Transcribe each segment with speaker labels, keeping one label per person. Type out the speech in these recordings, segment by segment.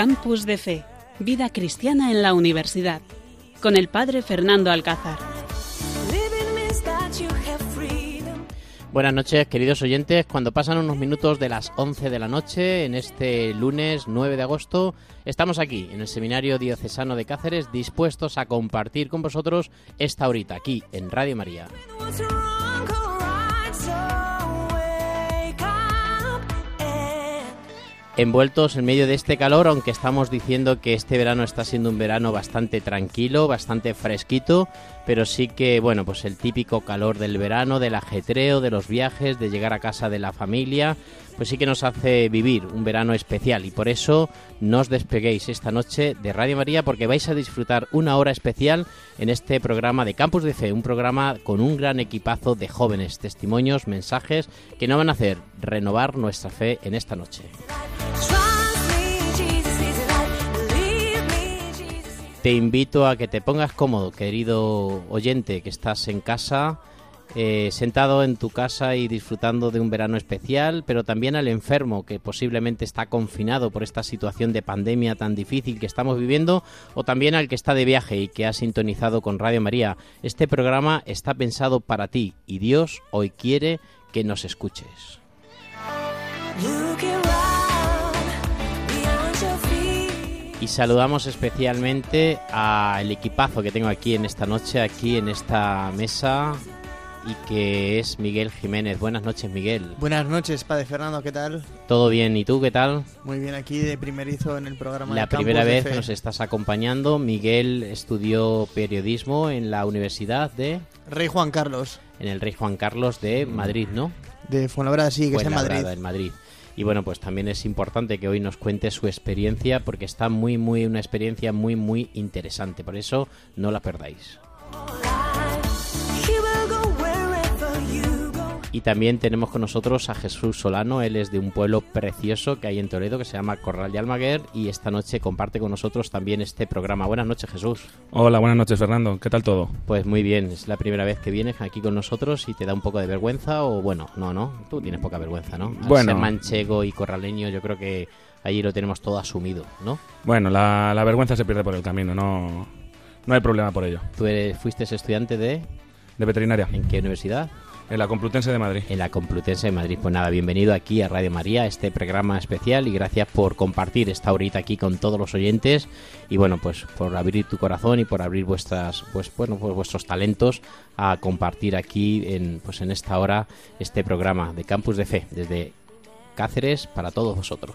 Speaker 1: Campus de Fe, Vida Cristiana en la Universidad, con el Padre Fernando Alcázar.
Speaker 2: Buenas noches, queridos oyentes. Cuando pasan unos minutos de las 11 de la noche, en este lunes 9 de agosto, estamos aquí, en el Seminario Diocesano de Cáceres, dispuestos a compartir con vosotros esta horita, aquí, en Radio María. Envueltos en medio de este calor, aunque estamos diciendo que este verano está siendo un verano bastante tranquilo, bastante fresquito, pero sí que, bueno, pues el típico calor del verano, del ajetreo, de los viajes, de llegar a casa de la familia, pues sí que nos hace vivir un verano especial y por eso no os despeguéis esta noche de Radio María porque vais a disfrutar una hora especial en este programa de Campus de Fe, un programa con un gran equipazo de jóvenes, testimonios, mensajes que no van a hacer renovar nuestra fe en esta noche. Te invito a que te pongas cómodo, querido oyente, que estás en casa, eh, sentado en tu casa y disfrutando de un verano especial, pero también al enfermo que posiblemente está confinado por esta situación de pandemia tan difícil que estamos viviendo, o también al que está de viaje y que ha sintonizado con Radio María. Este programa está pensado para ti y Dios hoy quiere que nos escuches. Y saludamos especialmente al equipazo que tengo aquí en esta noche, aquí en esta mesa, y que es Miguel Jiménez. Buenas noches, Miguel.
Speaker 3: Buenas noches, Padre Fernando, ¿qué tal?
Speaker 2: Todo bien, ¿y tú qué tal?
Speaker 3: Muy bien, aquí de primerizo en el programa.
Speaker 2: La primera vez que nos estás acompañando. Miguel estudió periodismo en la Universidad de...
Speaker 3: Rey Juan Carlos.
Speaker 2: En el Rey Juan Carlos de Madrid, ¿no?
Speaker 3: De Fuenlabrada, sí, que está en Madrid.
Speaker 2: en Madrid. Y bueno, pues también es importante que hoy nos cuente su experiencia porque está muy, muy, una experiencia muy, muy interesante. Por eso no la perdáis. Y también tenemos con nosotros a Jesús Solano, él es de un pueblo precioso que hay en Toledo que se llama Corral de Almaguer y esta noche comparte con nosotros también este programa. Buenas noches Jesús.
Speaker 4: Hola, buenas noches Fernando, ¿qué tal todo?
Speaker 2: Pues muy bien, es la primera vez que vienes aquí con nosotros y te da un poco de vergüenza o bueno, no, no, tú tienes poca vergüenza, ¿no? Al
Speaker 4: bueno.
Speaker 2: ser manchego y corraleño yo creo que allí lo tenemos todo asumido, ¿no?
Speaker 4: Bueno, la, vergüenza se pierde por el camino, no, no hay problema por ello.
Speaker 2: ¿Tú fuiste estudiante de...?
Speaker 4: De veterinaria.
Speaker 2: ¿En qué universidad?
Speaker 4: En la Complutense de Madrid.
Speaker 2: En la Complutense de Madrid. Pues nada, bienvenido aquí a Radio María, este programa especial y gracias por compartir esta horita aquí con todos los oyentes y bueno, pues por abrir tu corazón y por abrir vuestras pues bueno, pues vuestros talentos a compartir aquí en pues en esta hora este programa de Campus de Fe desde Cáceres para todos vosotros.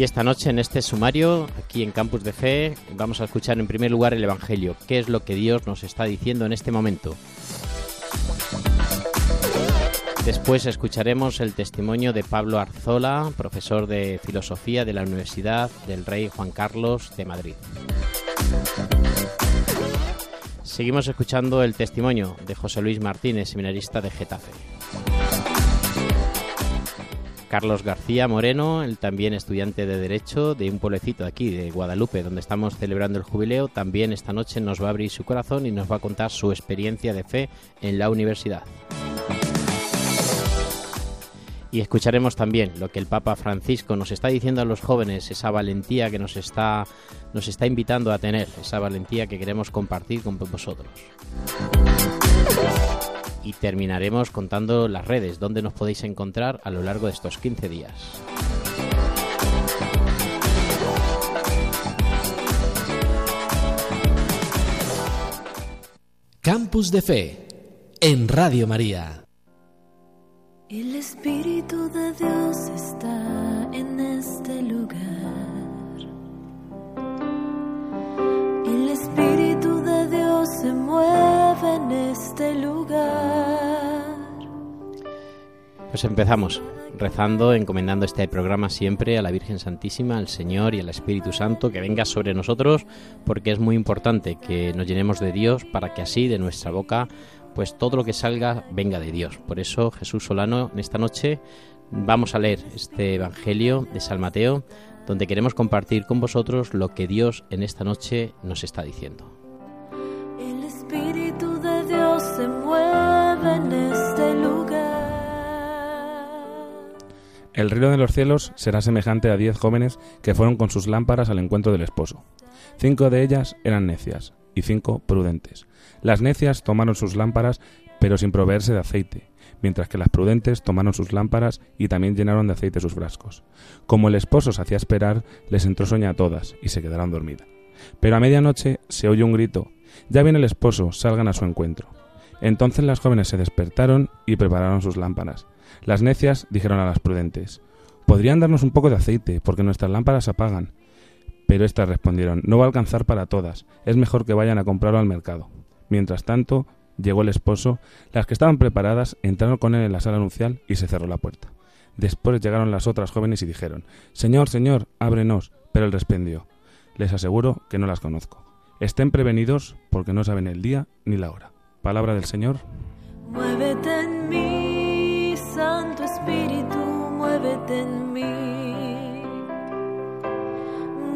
Speaker 2: Y esta noche en este sumario, aquí en Campus de Fe, vamos a escuchar en primer lugar el Evangelio. ¿Qué es lo que Dios nos está diciendo en este momento? Después escucharemos el testimonio de Pablo Arzola, profesor de filosofía de la Universidad del Rey Juan Carlos de Madrid. Seguimos escuchando el testimonio de José Luis Martínez, seminarista de Getafe. Carlos García Moreno, el también estudiante de Derecho de un pueblecito aquí, de Guadalupe, donde estamos celebrando el jubileo, también esta noche nos va a abrir su corazón y nos va a contar su experiencia de fe en la universidad. Y escucharemos también lo que el Papa Francisco nos está diciendo a los jóvenes, esa valentía que nos está, nos está invitando a tener, esa valentía que queremos compartir con vosotros y terminaremos contando las redes donde nos podéis encontrar a lo largo de estos 15 días.
Speaker 5: Campus de Fe en Radio María.
Speaker 6: El Espíritu de Dios está en este lugar. El Espíritu de Dios se mueve en este lugar.
Speaker 2: Pues empezamos rezando, encomendando este programa siempre a la Virgen Santísima, al Señor y al Espíritu Santo, que venga sobre nosotros, porque es muy importante que nos llenemos de Dios para que así de nuestra boca, pues todo lo que salga venga de Dios. Por eso Jesús Solano, en esta noche vamos a leer este Evangelio de San Mateo, donde queremos compartir con vosotros lo que Dios en esta noche nos está diciendo.
Speaker 6: El Espíritu se mueve en este lugar.
Speaker 4: El reino de los cielos será semejante a diez jóvenes que fueron con sus lámparas al encuentro del esposo. Cinco de ellas eran necias y cinco prudentes. Las necias tomaron sus lámparas, pero sin proveerse de aceite, mientras que las prudentes tomaron sus lámparas y también llenaron de aceite sus frascos. Como el esposo se hacía esperar, les entró sueño a todas y se quedaron dormidas. Pero a medianoche se oye un grito: Ya viene el esposo, salgan a su encuentro. Entonces las jóvenes se despertaron y prepararon sus lámparas. Las necias dijeron a las prudentes, Podrían darnos un poco de aceite, porque nuestras lámparas apagan. Pero éstas respondieron, No va a alcanzar para todas, es mejor que vayan a comprarlo al mercado. Mientras tanto, llegó el esposo, las que estaban preparadas entraron con él en la sala nupcial y se cerró la puerta. Después llegaron las otras jóvenes y dijeron, Señor, Señor, ábrenos. Pero él respondió, Les aseguro que no las conozco. Estén prevenidos porque no saben el día ni la hora. Palabra del Señor.
Speaker 6: Muévete en mí, Santo Espíritu, muévete en mí.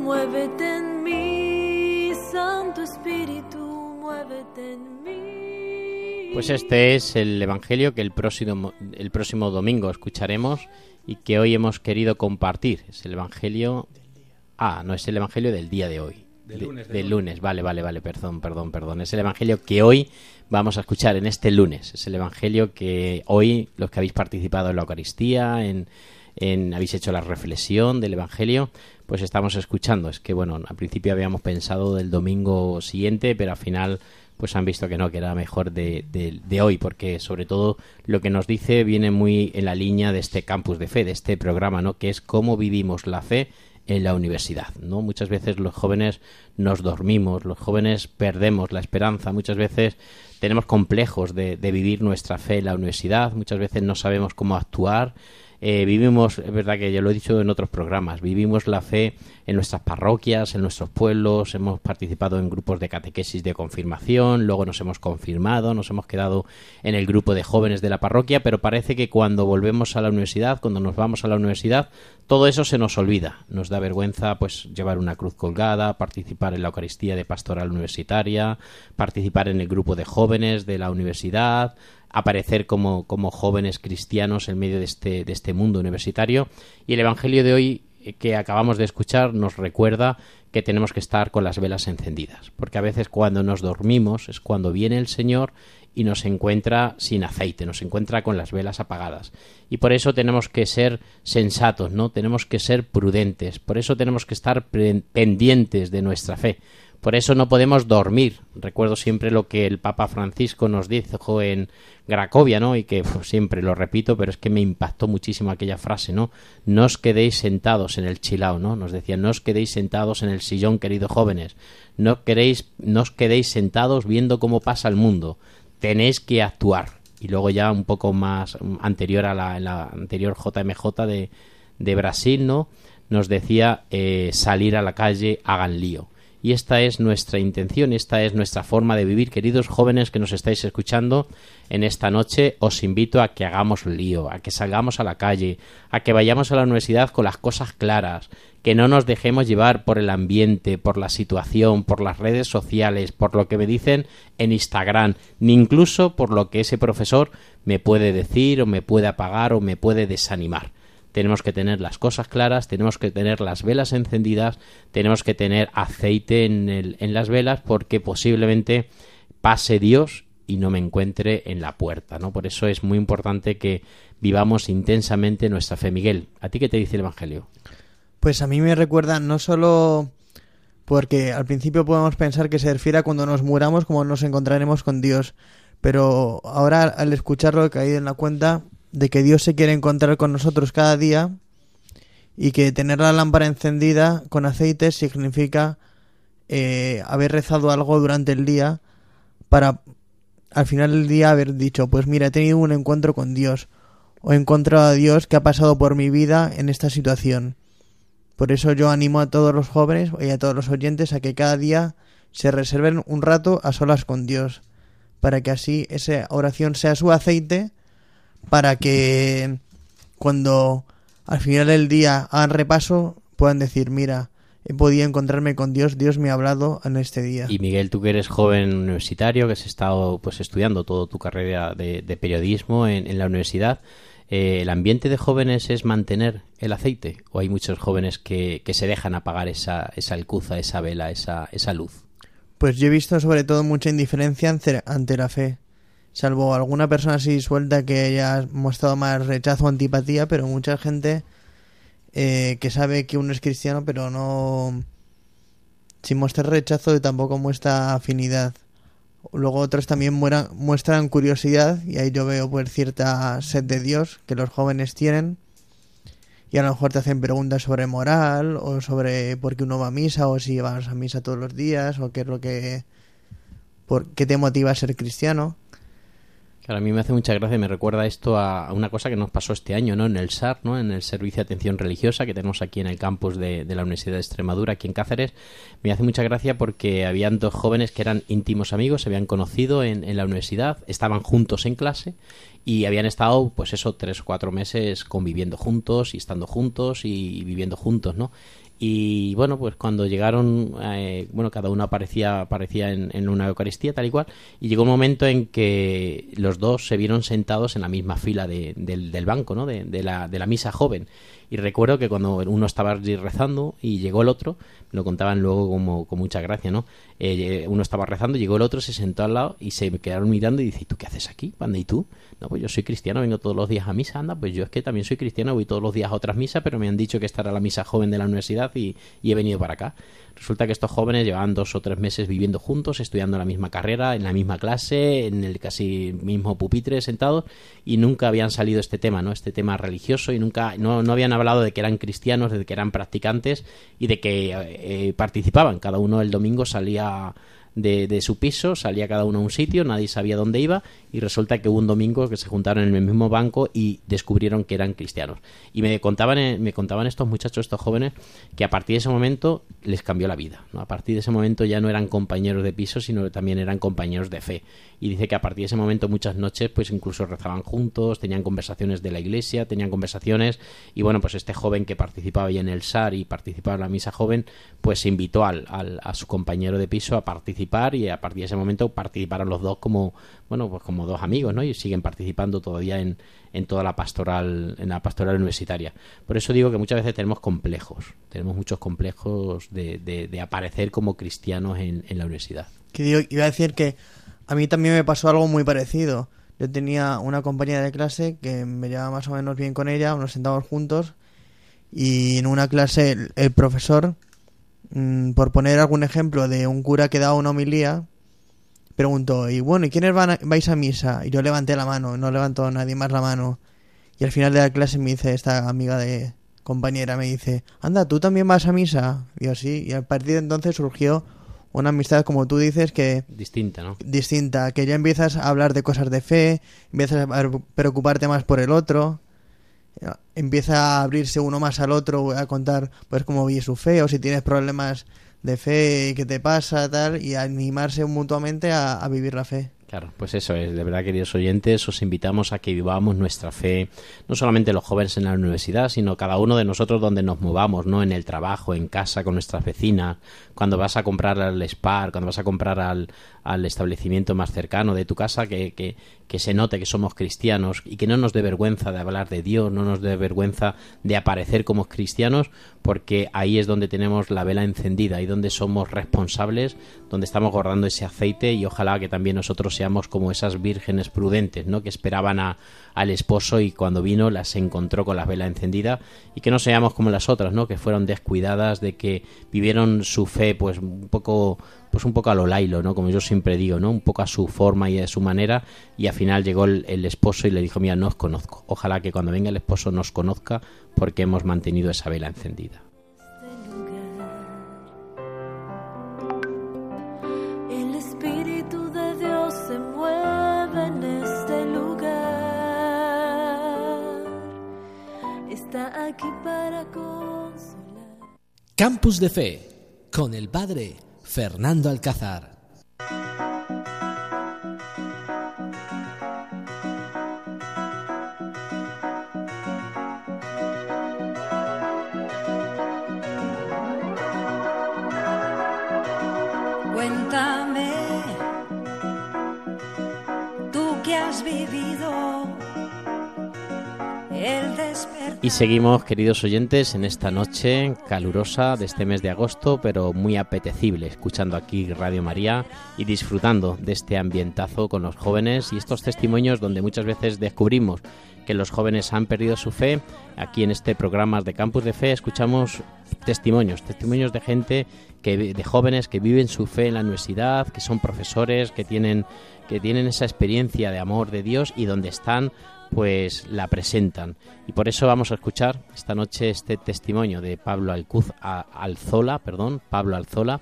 Speaker 6: Muévete en mí, Santo Espíritu, muévete en mí.
Speaker 2: Pues este es el Evangelio que el próximo, el próximo domingo escucharemos y que hoy hemos querido compartir. Es el Evangelio... Ah, no, es el Evangelio del día de hoy.
Speaker 4: Del
Speaker 2: De-
Speaker 4: lunes, del
Speaker 2: del lunes, vale, vale, vale, perdón, perdón, perdón. Es el Evangelio que hoy vamos a escuchar en este lunes. Es el Evangelio que hoy, los que habéis participado en la Eucaristía, en, en- habéis hecho la reflexión del Evangelio, pues estamos escuchando. Es que, bueno, al principio habíamos pensado del domingo siguiente, pero al final pues han visto que no, que era mejor de, de- de hoy, porque sobre todo lo que nos dice viene muy en la línea de este campus de fe, de este programa, ¿no? Que es cómo vivimos la fe en la universidad, ¿no? Muchas veces los jóvenes nos dormimos, los jóvenes perdemos la esperanza, muchas veces tenemos complejos de, de vivir nuestra fe en la universidad, muchas veces no sabemos cómo actuar, eh, vivimos, es verdad que ya lo he dicho en otros programas, vivimos la fe en nuestras parroquias, en nuestros pueblos, hemos participado en grupos de catequesis de confirmación, luego nos hemos confirmado, nos hemos quedado en el grupo de jóvenes de la parroquia, pero parece que cuando volvemos a la universidad, cuando nos vamos a la universidad, todo eso se nos olvida. Nos da vergüenza pues llevar una cruz colgada, participar en la Eucaristía de Pastoral Universitaria, participar en el grupo de jóvenes de la universidad, aparecer como, como jóvenes cristianos en medio de este, de este mundo universitario. Y el Evangelio de hoy eh, que acabamos de escuchar nos recuerda que tenemos que estar con las velas encendidas, porque a veces cuando nos dormimos es cuando viene el Señor y nos encuentra sin aceite, nos encuentra con las velas apagadas. Y por eso tenemos que ser sensatos, ¿no? Tenemos que ser prudentes, por eso tenemos que estar pendientes de nuestra fe. Por eso no podemos dormir. Recuerdo siempre lo que el Papa Francisco nos dijo en Cracovia, ¿no? Y que uf, siempre lo repito, pero es que me impactó muchísimo aquella frase, ¿no? No os quedéis sentados en el chilao, ¿no? Nos decía, no os quedéis sentados en el sillón, queridos jóvenes. No queréis, no os quedéis sentados viendo cómo pasa el mundo. Tenéis que actuar. Y luego ya un poco más anterior a la, la anterior JMJ de, de Brasil, ¿no? Nos decía eh, salir a la calle, hagan lío. Y esta es nuestra intención, esta es nuestra forma de vivir. Queridos jóvenes que nos estáis escuchando en esta noche, os invito a que hagamos lío, a que salgamos a la calle, a que vayamos a la universidad con las cosas claras, que no nos dejemos llevar por el ambiente, por la situación, por las redes sociales, por lo que me dicen en Instagram, ni incluso por lo que ese profesor me puede decir o me puede apagar o me puede desanimar tenemos que tener las cosas claras, tenemos que tener las velas encendidas, tenemos que tener aceite en, el- en las velas porque posiblemente pase Dios y no me encuentre en la puerta, ¿no? Por eso es muy importante que vivamos intensamente nuestra fe. Miguel, ¿a ti qué te dice el Evangelio?
Speaker 3: Pues a mí me recuerda no solo porque al principio podemos pensar que se refiere a cuando nos muramos como nos encontraremos con Dios, pero ahora al escucharlo he caído en la cuenta de que Dios se quiere encontrar con nosotros cada día y que tener la lámpara encendida con aceite significa eh, haber rezado algo durante el día para al final del día haber dicho, pues mira, he tenido un encuentro con Dios, o he encontrado a Dios que ha pasado por mi vida en esta situación. Por eso yo animo a todos los jóvenes y a todos los oyentes a que cada día se reserven un rato a solas con Dios, para que así esa oración sea su aceite, para que cuando al final del día hagan repaso puedan decir, mira, he podido encontrarme con Dios, Dios me ha hablado en este día.
Speaker 2: Y Miguel, tú que eres joven universitario, que has estado pues estudiando toda tu carrera de, de periodismo en, en la universidad, eh, ¿el ambiente de jóvenes es mantener el aceite? ¿O hay muchos jóvenes que, que se dejan apagar esa, esa alcuza, esa vela, esa, esa luz?
Speaker 3: Pues yo he visto sobre todo mucha indiferencia ante, ante la fe. Salvo alguna persona así suelta que haya mostrado más rechazo o antipatía, pero mucha gente eh, que sabe que uno es cristiano, pero no. Sin mostrar rechazo, tampoco muestra afinidad. Luego otros también muera- muestran curiosidad, y ahí yo veo pues cierta sed de Dios que los jóvenes tienen. Y a lo mejor te hacen preguntas sobre moral, o sobre por qué uno va a misa, o si vas a misa todos los días, o qué es lo que. por qué te motiva a ser cristiano.
Speaker 2: A mí me hace mucha gracia, me recuerda esto a, una cosa que nos pasó este año, ¿no? En el SAR, ¿no? En el Servicio de Atención Religiosa que tenemos aquí en el campus de, la Universidad de Extremadura, aquí en Cáceres. Me hace mucha gracia porque habían dos jóvenes que eran íntimos amigos, se habían conocido en la universidad, estaban juntos en clase y habían estado, pues eso, tres o cuatro meses conviviendo juntos y estando juntos y viviendo juntos, ¿no? Y bueno, pues cuando llegaron, eh, bueno, cada uno aparecía, aparecía en, una Eucaristía, tal y cual, y llegó un momento en que los dos se vieron sentados en la misma fila de- del, del banco, ¿no? De, de la, de la misa joven. Y recuerdo que cuando uno estaba allí rezando y llegó el otro, lo contaban luego como con mucha gracia, ¿no? Eh, uno estaba rezando, llegó el otro, se sentó al lado y se quedaron mirando y dice, ¿y tú qué haces aquí? Panda, ¿y tú? No, pues yo soy cristiano, vengo todos los días a misa, anda, pues yo es que también soy cristiano, voy todos los días a otras misas, pero me han dicho que esta era la misa joven de la universidad y, he venido para acá. Resulta que estos jóvenes llevaban dos o tres meses viviendo juntos, estudiando la misma carrera, en la misma clase, en el casi mismo pupitre sentados y nunca habían salido este tema, ¿no? Este tema religioso y nunca, no, no habían hablado de que eran cristianos, de que eran practicantes y de que eh, participaban. Cada uno el domingo salía 啊 de, su piso, salía cada uno a un sitio, nadie sabía dónde iba y resulta que hubo un domingo que se juntaron en el mismo banco y descubrieron que eran cristianos. Y me contaban, eh, me contaban estos muchachos, estos jóvenes, que a partir de ese momento les cambió la vida. ¿no? A partir de ese momento ya no eran compañeros de piso, sino que también eran compañeros de fe. Y dice que a partir de ese momento muchas noches pues incluso rezaban juntos, tenían conversaciones de la iglesia, tenían conversaciones y bueno, pues este joven que participaba ya en el SAR y participaba en la misa joven, pues invitó al, al- a su compañero de piso a participar y a partir de ese momento participaron los dos como, bueno, pues como dos amigos, ¿no? Y siguen participando todavía en, en toda la pastoral, en la pastoral universitaria. Por eso digo que muchas veces tenemos complejos, tenemos muchos complejos de, de- de aparecer como cristianos en, en la universidad.
Speaker 3: Que digo- iba a decir que a mí también me pasó algo muy parecido. Yo tenía una compañera de clase que me llevaba más o menos bien con ella, nos sentábamos juntos y en una clase el, el profesor, mm, por poner algún ejemplo de un cura que daba una homilía, preguntó, y bueno, ¿y quiénes van a- vais a misa? Y yo levanté la mano, no levantó nadie más la mano. Y al final de la clase me dice esta amiga de compañera, me dice, anda, ¿tú también vas a misa? Y yo sí, y a partir de entonces surgió una amistad, como tú dices, que
Speaker 2: Distinta, ¿no?
Speaker 3: distinta, que ya empiezas a hablar de cosas de fe, empiezas a preocuparte más por el otro, empieza a abrirse uno más al otro, a contar pues cómo vive su fe o si tienes problemas de fe, qué te pasa, tal, y a animarse mutuamente a vivir la fe.
Speaker 2: Pues eso es, de verdad, queridos oyentes, os invitamos a que vivamos nuestra fe, no solamente los jóvenes en la universidad, sino cada uno de nosotros donde nos movamos, ¿no? En el trabajo, en casa, con nuestras vecinas, cuando vas a comprar al Spar, cuando vas a comprar al, al establecimiento más cercano de tu casa, que, que, que se note que somos cristianos y que no nos dé vergüenza de hablar de Dios, no nos dé vergüenza de aparecer como cristianos, porque ahí es donde tenemos la vela encendida y donde somos responsables, donde estamos guardando ese aceite y ojalá que también nosotros seamos como esas vírgenes prudentes, ¿no? Que esperaban a, al esposo y cuando vino las encontró con la vela encendida y que no seamos como las otras, ¿no? Que fueron descuidadas, de que vivieron su fe pues un poco pues un poco a lo lailo, ¿no? Como yo siempre digo, ¿no? Un poco a su forma y a su manera y al final llegó el, el esposo y le dijo, mira, no os conozco. Ojalá que cuando venga el esposo nos conozca porque hemos mantenido esa vela encendida.
Speaker 6: Está aquí para consolar.
Speaker 5: Campus de Fe con el padre Fernando Alcázar.
Speaker 2: Y seguimos, queridos oyentes, en esta noche calurosa de este mes de agosto, pero muy apetecible, escuchando aquí Radio María y disfrutando de este ambientazo con los jóvenes y estos testimonios donde muchas veces descubrimos que los jóvenes han perdido su fe. Aquí en este programa de Campus de Fe escuchamos testimonios, testimonios de gente que de jóvenes que viven su fe en la universidad, que son profesores, que tienen que tienen esa experiencia de amor de Dios y donde están pues la presentan. Y por eso vamos a escuchar esta noche este testimonio de Pablo Alcuz, Alzola, perdón, Pablo Alzola.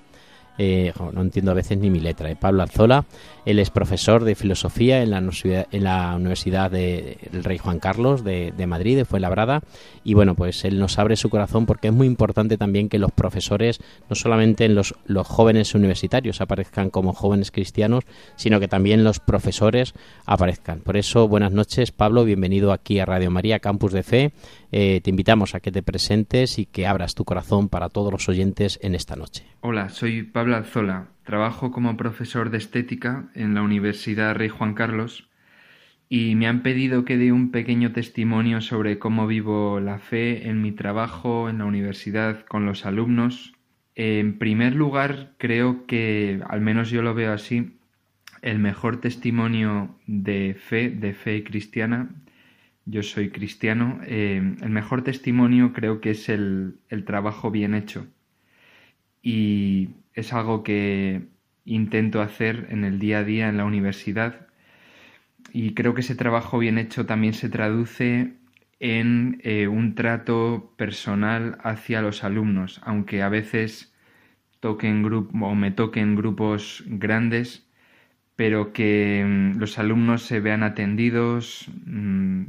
Speaker 2: Eh, no entiendo a veces ni mi letra, eh, Pablo Alzola. Él es profesor de filosofía en la, en la Universidad de- del Rey Juan Carlos de, de Madrid, de Fuenlabrada. Y bueno, pues él nos abre su corazón porque es muy importante también que los profesores, no solamente en los, los jóvenes universitarios aparezcan como jóvenes cristianos, sino que también los profesores aparezcan. Por eso, buenas noches, Pablo, bienvenido aquí a Radio María, Campus de Fe. Eh, te invitamos a que te presentes y que abras tu corazón para todos los oyentes en esta noche.
Speaker 7: Hola, soy Pablo Alzola. Trabajo como profesor de estética en la Universidad Rey Juan Carlos y me han pedido que dé un pequeño testimonio sobre cómo vivo la fe en mi trabajo en la universidad con los alumnos. En primer lugar, creo que, al menos yo lo veo así, el mejor testimonio de fe, de fe cristiana, yo soy cristiano, eh, el mejor testimonio creo que es el, el trabajo bien hecho. Y es algo que intento hacer en el día a día en la universidad. Y creo que ese trabajo bien hecho también se traduce en eh, un trato personal hacia los alumnos, aunque a veces toquen o me toquen grupos grandes, pero que mm, los alumnos se vean atendidos, mm,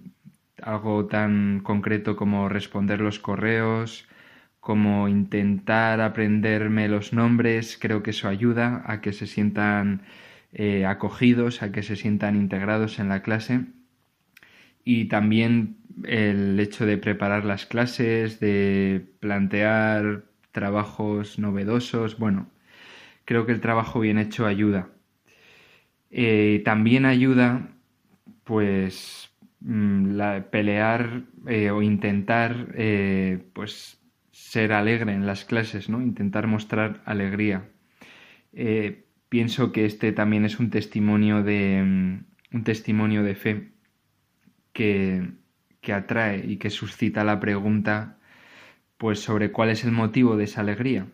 Speaker 7: algo tan concreto como responder los correos, como intentar aprenderme los nombres, creo que eso ayuda a que se sientan eh, acogidos, a que se sientan integrados en la clase. Y también el hecho de preparar las clases, de plantear trabajos novedosos, bueno, creo que el trabajo bien hecho ayuda. Eh, también ayuda, pues, la, pelear eh, o intentar, eh, pues, ser alegre en las clases, ¿no? Intentar mostrar alegría. Eh, pienso que este también es un testimonio de mm, un testimonio de fe que, que atrae y que suscita la pregunta, pues, sobre cuál es el motivo de esa alegría.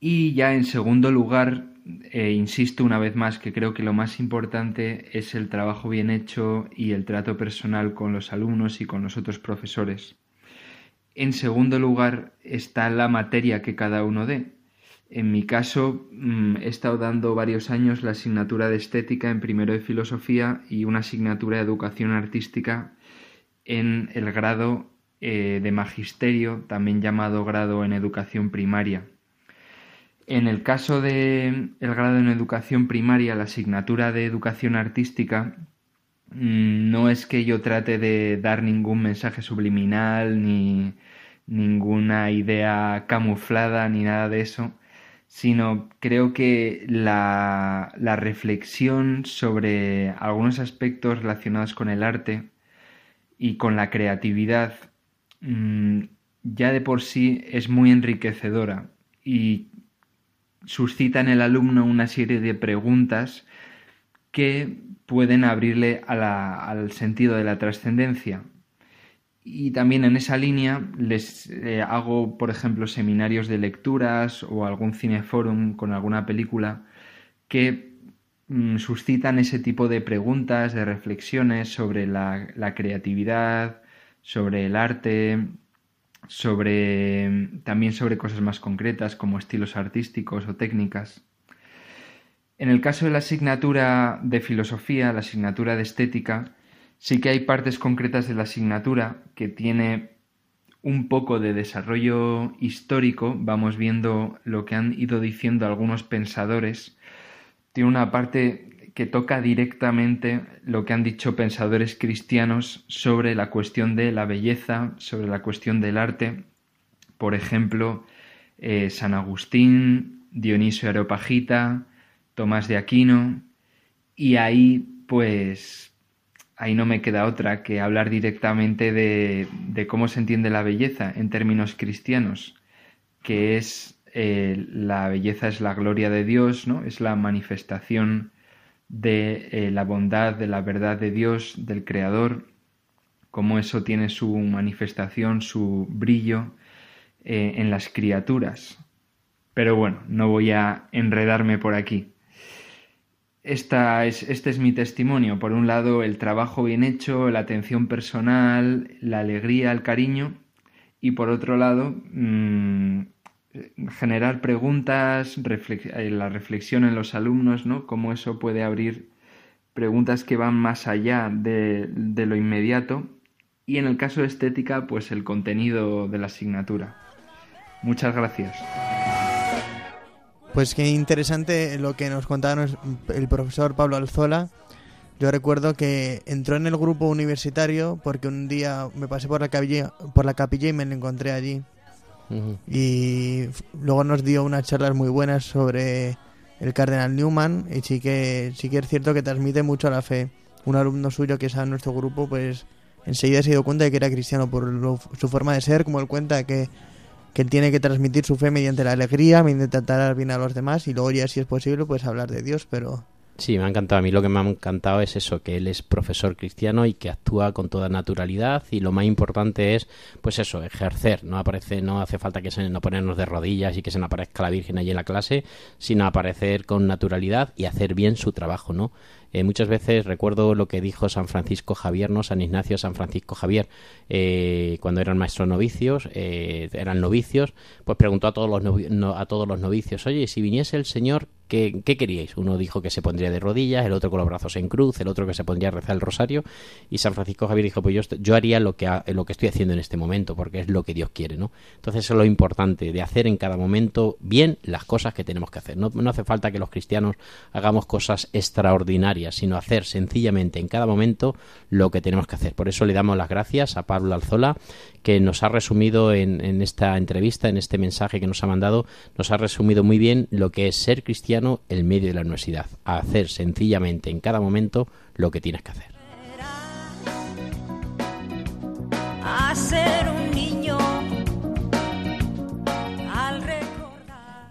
Speaker 7: Y ya en segundo lugar, eh, insisto una vez más que creo que lo más importante es el trabajo bien hecho y el trato personal con los alumnos y con los otros profesores. En segundo lugar está la materia que cada uno dé. En mi caso, mm, he estado dando varios años la asignatura de estética en primero de filosofía y una asignatura de educación artística en el grado eh, de magisterio, también llamado grado en educación primaria. En el caso de el grado en educación primaria, la asignatura de educación artística, mm, no es que yo trate de dar ningún mensaje subliminal ni ninguna idea camuflada ni nada de eso, sino creo que la, la reflexión sobre algunos aspectos relacionados con el arte y con la creatividad mm, ya de por sí es muy enriquecedora. Y suscita en el alumno una serie de preguntas que pueden abrirle al sentido de la trascendencia. Y también en esa línea les eh, hago, por ejemplo, seminarios de lecturas o algún cineforum con alguna película que mm, suscitan ese tipo de preguntas, de reflexiones sobre la creatividad, sobre el arte, sobre también sobre cosas más concretas como estilos artísticos o técnicas. En el caso de la asignatura de filosofía, la asignatura de estética, sí que hay partes concretas de la asignatura que tiene un poco de desarrollo histórico, vamos viendo lo que han ido diciendo algunos pensadores. Tiene una parte que toca directamente lo que han dicho pensadores cristianos sobre la cuestión de la belleza, sobre la cuestión del arte. Por ejemplo, eh, San Agustín, Dionisio Areopagita, Tomás de Aquino, y ahí pues ahí no me queda otra que hablar directamente de, cómo se entiende la belleza en términos cristianos, que es eh, la belleza es la gloria de Dios, ¿no? Es la manifestación de eh, la bondad, de la verdad de Dios, del Creador, cómo eso tiene su manifestación, su brillo eh, en las criaturas. Pero bueno, no voy a enredarme por aquí es, este es mi testimonio. Por un lado, el trabajo bien hecho, la atención personal, la alegría, el cariño. Y por otro lado, mm, generar preguntas, eh, la reflexión en los alumnos, ¿no? Cómo eso puede abrir preguntas que van más allá de, lo inmediato. Y en el caso de estética, pues el contenido de la asignatura. Muchas gracias.
Speaker 3: Pues qué interesante lo que nos contaba el profesor Pablo Alzola. Yo recuerdo que entró en el grupo universitario porque un día me pasé por la capilla, por la capilla y me encontré allí. Y luego nos dio unas charlas muy buenas sobre el cardenal Newman y sí que sí que es cierto que transmite mucho la fe. Un alumno suyo que está en nuestro grupo pues enseguida se dio cuenta de que era cristiano por su forma de ser, como él cuenta que que él tiene que transmitir su fe mediante la alegría, mediante tratar bien a los demás y luego ya si es posible pues hablar de Dios, pero...
Speaker 2: Sí, me ha encantado. A mí lo que me ha encantado es eso, que él es profesor cristiano y que actúa con toda naturalidad y lo más importante es, pues eso, ejercer. No aparece, no hace falta que se no ponernos de rodillas y que se nos aparezca la Virgen allí en la clase, sino aparecer con naturalidad y hacer bien su trabajo, ¿no? Eh, muchas veces recuerdo lo que dijo San Francisco Javier, no San Ignacio, San Francisco Javier, eh, cuando eran maestros novicios, eh, eran novicios, pues preguntó a todos los, a todos los novicios, oye, si viniese el Señor, ¿qué, queríais? Uno dijo que se pondría de rodillas, el otro con los brazos en cruz, el otro que se pondría a rezar el rosario, y San Francisco Javier dijo, pues yo, yo haría lo que, lo que estoy haciendo en este momento, porque es lo que Dios quiere, ¿no? Entonces eso es lo importante, de hacer en cada momento bien las cosas que tenemos que hacer. No, no hace falta que los cristianos hagamos cosas extraordinarias, sino hacer sencillamente en cada momento lo que tenemos que hacer. Por eso le damos las gracias a Pablo Alzola, que nos ha resumido en, en esta entrevista, en este mensaje que nos ha mandado, nos ha resumido muy bien lo que es ser cristiano en medio de la universidad, hacer sencillamente en cada momento lo que tienes que hacer.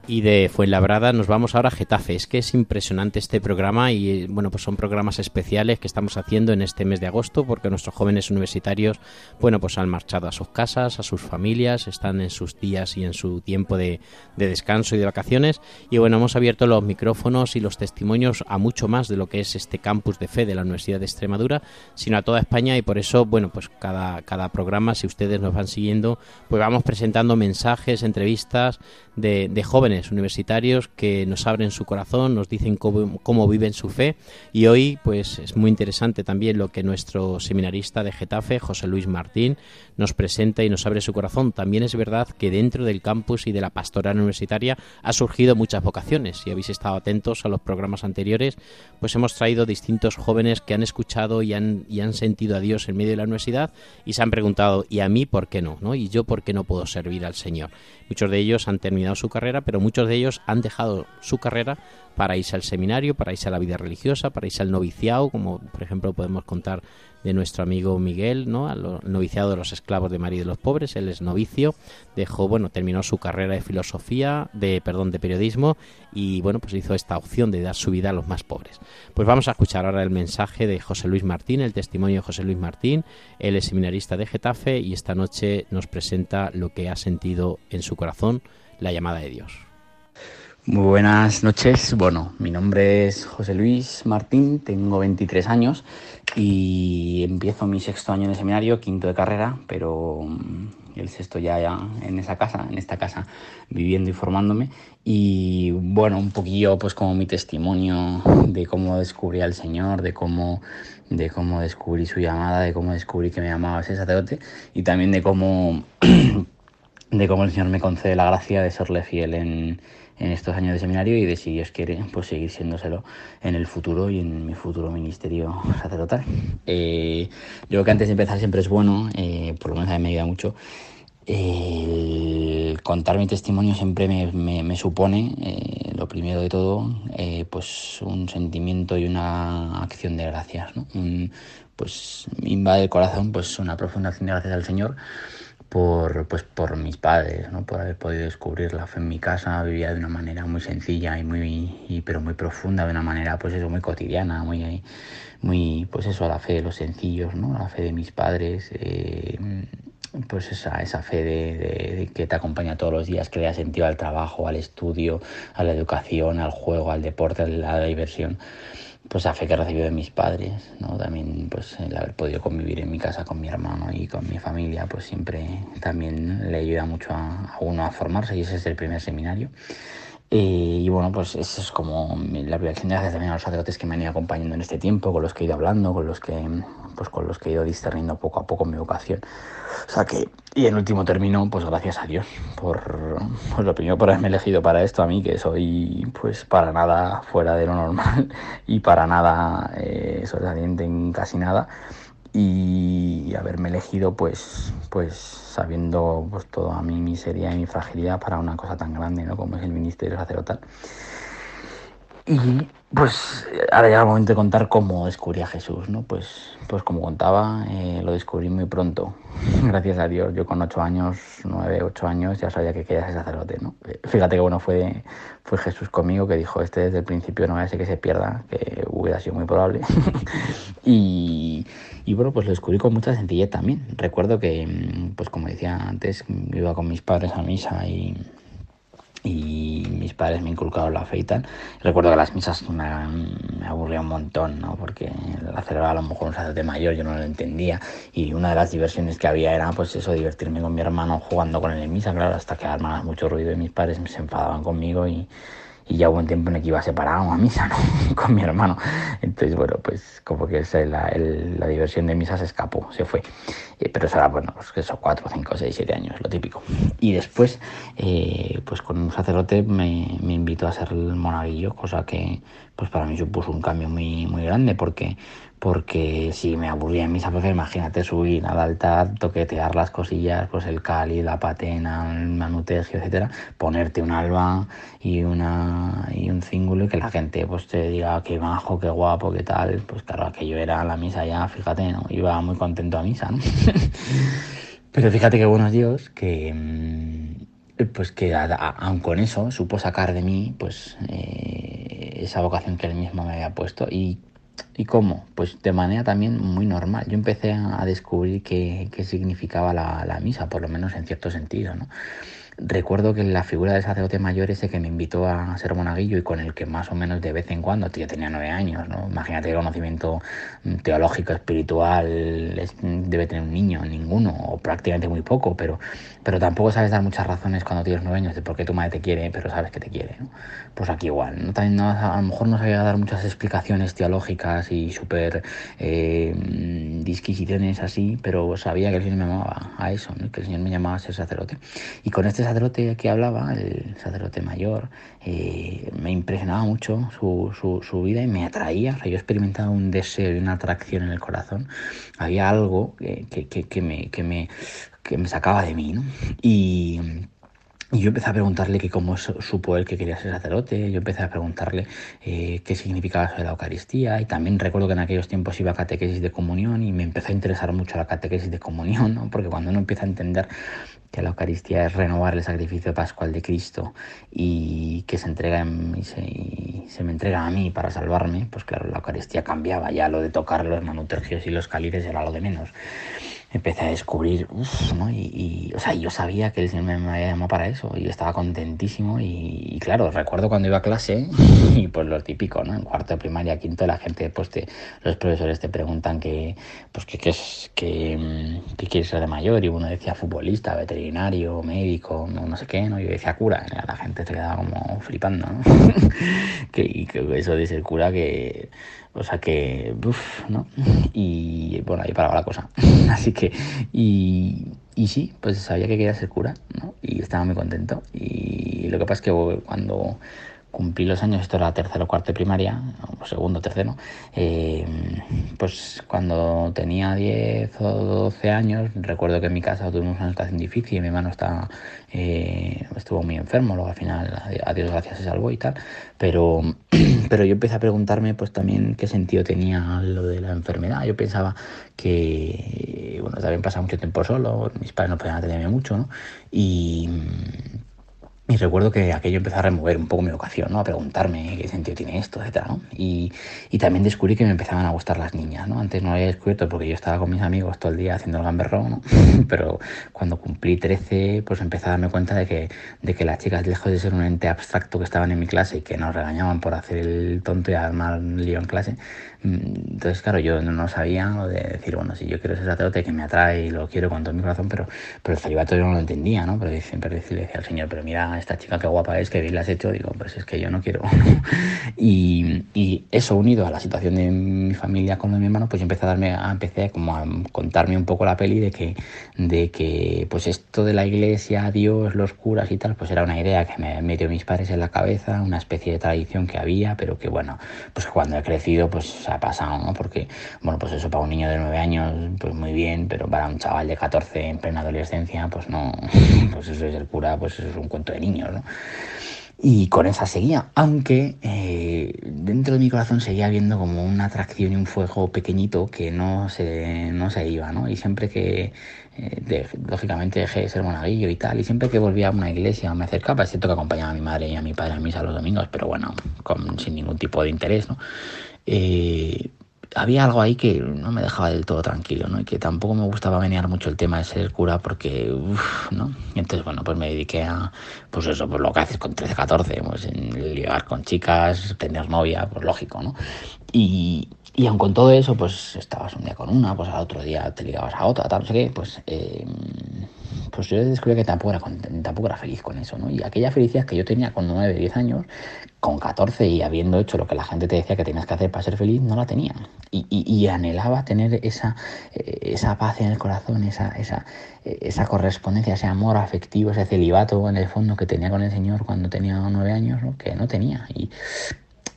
Speaker 2: Y de Fuenlabrada nos vamos ahora a Getafe. Es que es impresionante este programa y bueno, pues son programas especiales que estamos haciendo en este mes de agosto porque nuestros jóvenes universitarios, bueno, pues han marchado a sus casas, a sus familias, están en sus días y en su tiempo de, descanso y de vacaciones. Y bueno, hemos abierto los micrófonos y los testimonios a mucho más de lo que es este campus de fe de la Universidad de Extremadura, sino a toda España y por eso, bueno, pues cada, cada programa, si ustedes nos van siguiendo, pues vamos presentando mensajes, entrevistas de, de jóvenes universitarios que nos abren su corazón, nos dicen cómo, viven su fe y hoy pues es muy interesante también lo que nuestro seminarista de Getafe, José Luis Martín, nos presenta y nos abre su corazón. También es verdad que dentro del campus y de la pastoral universitaria ha surgido muchas vocaciones. Si habéis estado atentos a los programas anteriores, pues hemos traído distintos jóvenes que han escuchado y han, y han sentido a Dios en medio de la universidad y se han preguntado, ¿y a mí por qué no? ¿no? ¿Y yo por qué no puedo servir al Señor? Muchos de ellos han terminado su carrera, pero muchos de ellos han dejado su carrera para irse al seminario, para irse a la vida religiosa, para irse al noviciado, como por ejemplo podemos contar de nuestro amigo Miguel, ¿no? Al noviciado de los esclavos de María de los Pobres, él es novicio, dejó, bueno, terminó su carrera de filosofía, de perdón, de periodismo y bueno, pues hizo esta opción de dar su vida a los más pobres. Pues vamos a escuchar ahora el mensaje de José Luis Martín, el testimonio de José Luis Martín, él es seminarista de Getafe y esta noche nos presenta lo que ha sentido en su corazón la llamada de Dios.
Speaker 8: Muy buenas noches. Bueno, mi nombre es José Luis Martín, tengo 23 años y empiezo mi sexto año de seminario, quinto de carrera, pero mm, el sexto ya, en esa casa, en esta casa, viviendo y formándome. Y bueno, un poquillo pues como mi testimonio de cómo descubrí al Señor, de cómo, de cómo descubrí su llamada, de cómo descubrí que me llamaba ese sacerdote y también de cómo, de cómo el Señor me concede la gracia de serle fiel en, en estos años de seminario y de si Dios quiere pues seguir siéndoselo en el futuro y en mi futuro ministerio sacerdotal. Eh, yo creo que antes de empezar siempre es bueno, eh, por lo menos a mí me ayuda mucho, el contar mi testimonio siempre me, me, me supone, eh, lo primero de todo, eh, pues un sentimiento y una acción de gracias. ¿no? Un, pues invade el corazón pues una profunda acción de gracias al Señor por, pues, por mis padres, ¿no? por haber podido descubrir la fe en mi casa, vivía de una manera muy sencilla y muy, pero muy profunda, de una manera pues eso, muy cotidiana, muy, muy pues eso, la fe de los sencillos, ¿no? la fe de mis padres. Eh, pues esa, esa fe de, de, de, que te acompaña todos los días, que le da sentido al trabajo, al estudio, a la educación, al juego, al deporte, a la diversión, pues esa fe que he recibido de mis padres, ¿no? También pues el haber podido convivir en mi casa con mi hermano y con mi familia, pues siempre también le ayuda mucho a, a uno a formarse y ese es el primer seminario. Eh, y bueno, pues eso es como la vibración de gracias también a los sacerdotes que me han ido acompañando en este tiempo, con los que he ido hablando, con los que, pues con los que he ido discerniendo poco a poco mi vocación. O sea que, y en último término, pues gracias a Dios por, pues lo primero por haberme elegido para esto, a mí que soy pues para nada fuera de lo normal y para nada eh, sobresaliente en casi nada y haberme elegido pues pues sabiendo pues toda mi miseria y mi fragilidad para una cosa tan grande ¿no? como es el ministerio sacerdotal y pues ahora llega el momento de contar cómo descubrí a Jesús, ¿no? Pues, pues como contaba, eh, lo descubrí muy pronto. Gracias a Dios, yo con ocho años, nueve, ocho años, ya sabía que quería ser sacerdote, ¿no? Fíjate que bueno fue, fue Jesús conmigo que dijo, este desde el principio no va a ser que se pierda, que hubiera sido muy probable. y, y bueno, pues lo descubrí con mucha sencillez también. Recuerdo que, pues como decía antes, iba con mis padres a misa y y mis padres me inculcaron la fe y tal. Recuerdo que las misas me, me aburría un montón, ¿no? Porque la celebraba a lo mejor un sacerdote mayor, yo no lo entendía. Y una de las diversiones que había era, pues eso, divertirme con mi hermano jugando con él en misa, claro, hasta que armaba mucho ruido y mis padres se enfadaban conmigo y, y ya hubo un tiempo en el que iba separado a misa ¿no? con mi hermano. Entonces, bueno, pues como que la, diversión de misa se escapó, se fue. Eh, pero eso era, bueno, pues que eso, cuatro, cinco, seis, siete años, lo típico. Y después, eh, pues con un sacerdote me, me invitó a ser el monaguillo, cosa que pues para mí supuso un cambio muy, muy grande porque porque si me aburría en misa, pues imagínate subir al altar, toquetear las cosillas, pues el cáliz, la patena, el manutegio, etcétera, ponerte un alba y una y un cíngulo y que la gente pues te diga qué majo, qué guapo, qué tal, pues claro, aquello era la misa ya, fíjate, ¿no? Iba muy contento a misa, ¿no? Pero fíjate que buenos Dios, que pues que aun con eso supo sacar de mí pues eh, esa vocación que él mismo me había puesto y ¿Y cómo? Pues de manera también muy normal. Yo empecé a descubrir qué, qué significaba la, la, misa, por lo menos en cierto sentido, ¿no? Recuerdo que la figura del sacerdote mayor ese que me invitó a ser monaguillo y con el que más o menos de vez en cuando, yo tenía nueve años, ¿no? Imagínate qué conocimiento teológico, espiritual es, debe tener un niño, ninguno, o prácticamente muy poco, pero, pero tampoco sabes dar muchas razones cuando tienes nueve años de por qué tu madre te quiere, pero sabes que te quiere, ¿no? Pues aquí igual, ¿no? También no, a lo mejor no sabía dar muchas explicaciones teológicas y súper eh, disquisiciones así, pero sabía que el Señor me llamaba a eso, ¿no? que el Señor me llamaba a ser sacerdote. Y con este sacerdote que hablaba, el sacerdote mayor, eh, me impresionaba mucho su, su, su, vida y me atraía. O sea, yo experimentaba un deseo y una atracción en el corazón. Había algo que, que, que, me, que, me, que me sacaba de mí, ¿no? Y y yo empecé a preguntarle que cómo supo él que quería ser sacerdote, yo empecé a preguntarle eh, qué significaba eso de la Eucaristía y también recuerdo que en aquellos tiempos iba a catequesis de comunión y me empezó a interesar mucho la catequesis de comunión, ¿no? porque cuando uno empieza a entender que la Eucaristía es renovar el sacrificio pascual de Cristo y que se entrega en, y, se, me entrega a mí para salvarme, pues claro, la Eucaristía cambiaba, ya lo de tocar los manutergios y los cálices era lo de menos. Empecé a descubrir, uf, ¿no? Y, o sea, yo sabía que Señor me, me había llamado para eso y estaba contentísimo y, claro, recuerdo cuando iba a clase y pues lo típico, ¿no? En cuarto de primaria, quinto, la gente, pues te, los profesores te preguntan que, pues que, qué es, que, mm, que quieres ser de mayor y uno decía futbolista, veterinario, médico, no, no sé qué, ¿no? Yo decía cura, la gente se quedaba como flipando, ¿no? que, y que eso de ser cura que o sea que, uff, ¿no? Y bueno, ahí paraba la cosa. Así que, y, y sí, pues sabía que quería ser cura, ¿no? Y estaba muy contento. Y lo que pasa es que cuando cumplí los años, esto era tercero o cuarto de primaria, o segundo, tercero, eh, pues cuando tenía 10 o 12 años, recuerdo que en mi casa tuvimos una situación difícil, mi hermano estaba, eh, estuvo muy enfermo, luego al final, a Dios gracias, se salvó y tal, pero, pero yo empecé a preguntarme pues también qué sentido tenía lo de la enfermedad, yo pensaba que, bueno, también pasaba mucho tiempo solo, mis padres no podían atenderme mucho, ¿no? Y y recuerdo que aquello empezó a remover un poco mi vocación, ¿no? A preguntarme qué sentido tiene esto, etcétera, ¿no? Y, y también descubrí que me empezaban a gustar las niñas, ¿no? Antes no lo había descubierto porque yo estaba con mis amigos todo el día haciendo el gamberrón, ¿no? Pero cuando cumplí 13, pues empecé a darme cuenta de que, de que las chicas, lejos de ser un ente abstracto que estaban en mi clase y que nos regañaban por hacer el tonto y armar lío en clase, entonces, claro, yo no sabía lo de decir, bueno, si yo quiero ser sacerdote que me atrae y lo quiero con todo mi corazón, pero, pero el celibato yo no lo entendía, ¿no? Pero siempre le decía al Señor, pero mira, esta chica qué guapa es, que bien la has hecho, digo, pues es que yo no quiero. y, y, eso unido a la situación de mi familia con mi hermano, pues yo empecé a darme, a, empecé como a contarme un poco la peli de que, de que, pues esto de la iglesia, Dios, los curas y tal, pues era una idea que me metió mis padres en la cabeza, una especie de tradición que había, pero que bueno, pues cuando he crecido, pues ha pasado, ¿no? Porque, bueno, pues eso para un niño de nueve años, pues muy bien, pero para un chaval de 14 en plena adolescencia, pues no, pues eso es el cura, pues eso es un cuento de niños, ¿no? Y con esa seguía, aunque eh, dentro de mi corazón seguía viendo como una atracción y un fuego pequeñito que no se, no se iba, ¿no? Y siempre que, eh, de, lógicamente dejé de ser monaguillo y tal, y siempre que volvía a una iglesia me acercaba, es cierto que acompañaba a mi madre y a mi padre a misa los domingos, pero bueno, con, sin ningún tipo de interés, ¿no? Eh, había algo ahí que no me dejaba del todo tranquilo, ¿no? Y que tampoco me gustaba menear mucho el tema de ser cura porque, uff, ¿no? Entonces, bueno, pues me dediqué a, pues eso, pues lo que haces con 13, 14, pues en con chicas, tener novia, pues lógico, ¿no? Y, y aun con todo eso, pues estabas un día con una, pues al otro día te ligabas a otra, tal, no sé qué, pues... Eh, pues yo descubrí que tampoco era, tampoco era feliz con eso, ¿no? Y aquella felicidad que yo tenía con 9, 10 años, con 14 y habiendo hecho lo que la gente te decía que tenías que hacer para ser feliz, no la tenía. Y, anhelaba tener esa, eh, esa paz en el corazón, esa, esa, esa correspondencia, ese amor afectivo, ese celibato en el fondo que tenía con el Señor cuando tenía 9 años, ¿no? que no tenía. Y,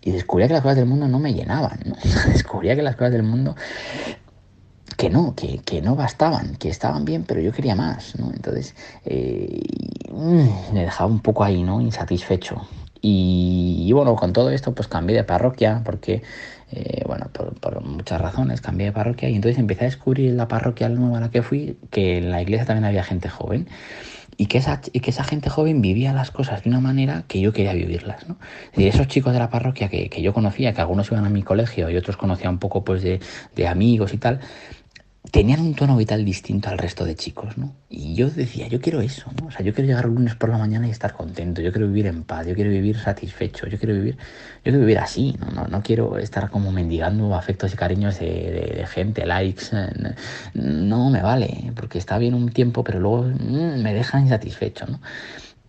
Speaker 8: y descubría que las cosas del mundo no me llenaban, ¿no? descubría que las cosas del mundo que no, que, que, no bastaban, que estaban bien, pero yo quería más, ¿no? Entonces, eh, me dejaba un poco ahí, ¿no? Insatisfecho. Y, y, bueno, con todo esto, pues cambié de parroquia, porque, eh, bueno, por, por, muchas razones cambié de parroquia, y entonces empecé a descubrir en la parroquia nueva a la que fui, que en la iglesia también había gente joven. Y que, esa, y que esa gente joven vivía las cosas de una manera que yo quería vivirlas, ¿no? Es decir, esos chicos de la parroquia que, que yo conocía, que algunos iban a mi colegio y otros conocía un poco pues de, de amigos y tal, tenían un tono vital distinto al resto de chicos, ¿no? Y yo decía, yo quiero eso, ¿no? O sea, yo quiero llegar el lunes por la mañana y estar contento, yo quiero vivir en paz, yo quiero vivir satisfecho, yo quiero vivir, yo quiero vivir así, ¿no? No, no quiero estar como mendigando afectos y cariños de, gente, likes, no me vale, porque está bien un tiempo, pero luego mmm, me deja insatisfecho, ¿no?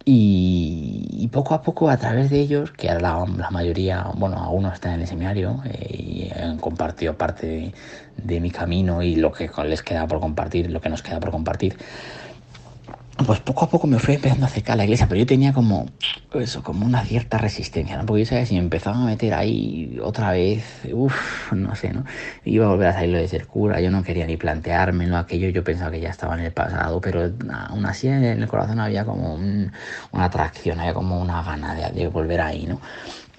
Speaker 8: Y, poco a poco a través de ellos, que la, la mayoría, bueno, algunos están en el seminario eh, y han compartido parte de, mi camino y lo que les queda por compartir, lo que nos queda por compartir, pues poco a poco me fui empezando a acercar a la iglesia, pero yo tenía como eso, como una cierta resistencia, ¿no? Porque yo sabía si me empezaba a meter ahí otra vez, uff, no sé, ¿no? Iba a volver a salir lo de ser cura, yo no quería ni planteármelo, aquello yo pensaba que ya estaba en el pasado, pero aún así en el corazón había como un, una atracción, había como una gana de, de volver ahí, ¿no?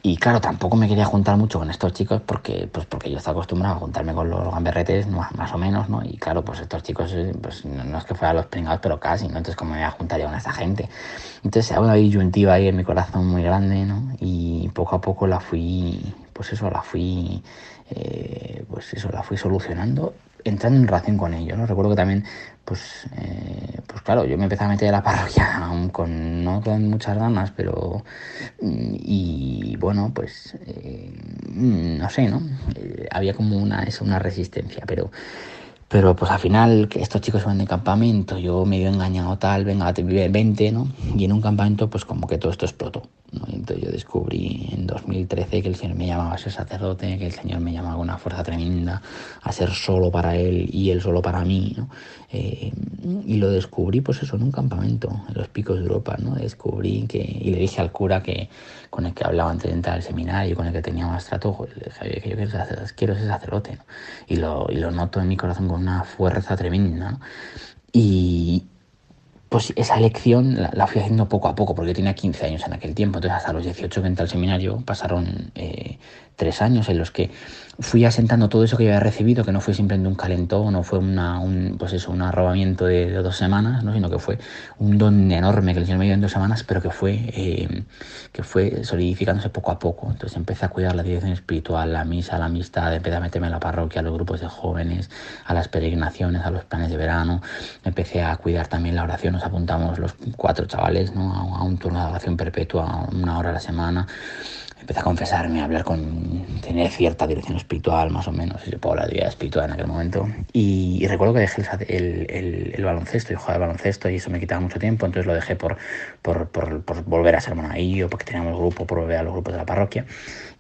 Speaker 8: Y claro, tampoco me quería juntar mucho con estos chicos porque, pues porque yo estaba acostumbrado a juntarme con los gamberretes más, más o menos, ¿no? Y claro, pues estos chicos, pues no es que fueran los pringados, pero casi, ¿no? Entonces, ¿cómo me voy a juntar yo con esta gente? Entonces, se una disyuntiva ahí en mi corazón muy grande, ¿no? Y poco a poco la fui, pues eso, la fui, eh, pues eso, la fui solucionando entrando en relación con ellos. ¿no? Recuerdo que también, pues, eh, pues claro, yo me empecé a meter a la parroquia con, no con muchas ganas, pero, y bueno, pues, eh, no sé, ¿no? Eh, había como una, es una resistencia, pero pero pues al final, estos chicos van de campamento, yo medio engañado tal, venga, te vive 20, ¿no? Y en un campamento, pues como que todo esto explotó. Entonces yo descubrí en 2013 que el Señor me llamaba a ser sacerdote, que el Señor me llamaba con una fuerza tremenda a ser solo para Él y Él solo para mí, ¿no? Eh, y lo descubrí, pues eso, en un campamento, en los picos de Europa, ¿no? Descubrí que, y le dije al cura que con el que hablaba antes de entrar al seminario, con el que tenía más trato, que yo quiero ser, sacerdote, ¿no? Y lo, y lo noto en mi corazón con una fuerza tremenda. Y, pues esa elección la, fui haciendo poco a poco, porque tenía 15 años en aquel tiempo, entonces hasta los 18 que entré al seminario pasaron eh, tres años en los que fui asentando todo eso que había recibido, que no fue simplemente un calentón, no fue una, un, pues eso, un arrobamiento de, dos semanas, ¿no? sino que fue un don enorme que el Señor me dio en dos semanas, pero que fue, eh, que fue solidificándose poco a poco. Entonces empecé a cuidar la dirección espiritual, la misa, la amistad, empecé a meterme en la parroquia, a los grupos de jóvenes, a las peregrinaciones, a los planes de verano, empecé a cuidar también la oración, nos apuntamos los cuatro chavales ¿no? a, a un turno de oración perpetua, una hora a la semana empecé a confesarme, a hablar con, tener cierta dirección espiritual, más o menos, se puede hablar de vida espiritual en aquel momento. Y, recuerdo que dejé el, el, el, baloncesto, yo jugaba baloncesto y eso me quitaba mucho tiempo, entonces lo dejé por, por, por, por volver a ser monaguillo, porque teníamos grupo, por volver a los grupos de la parroquia.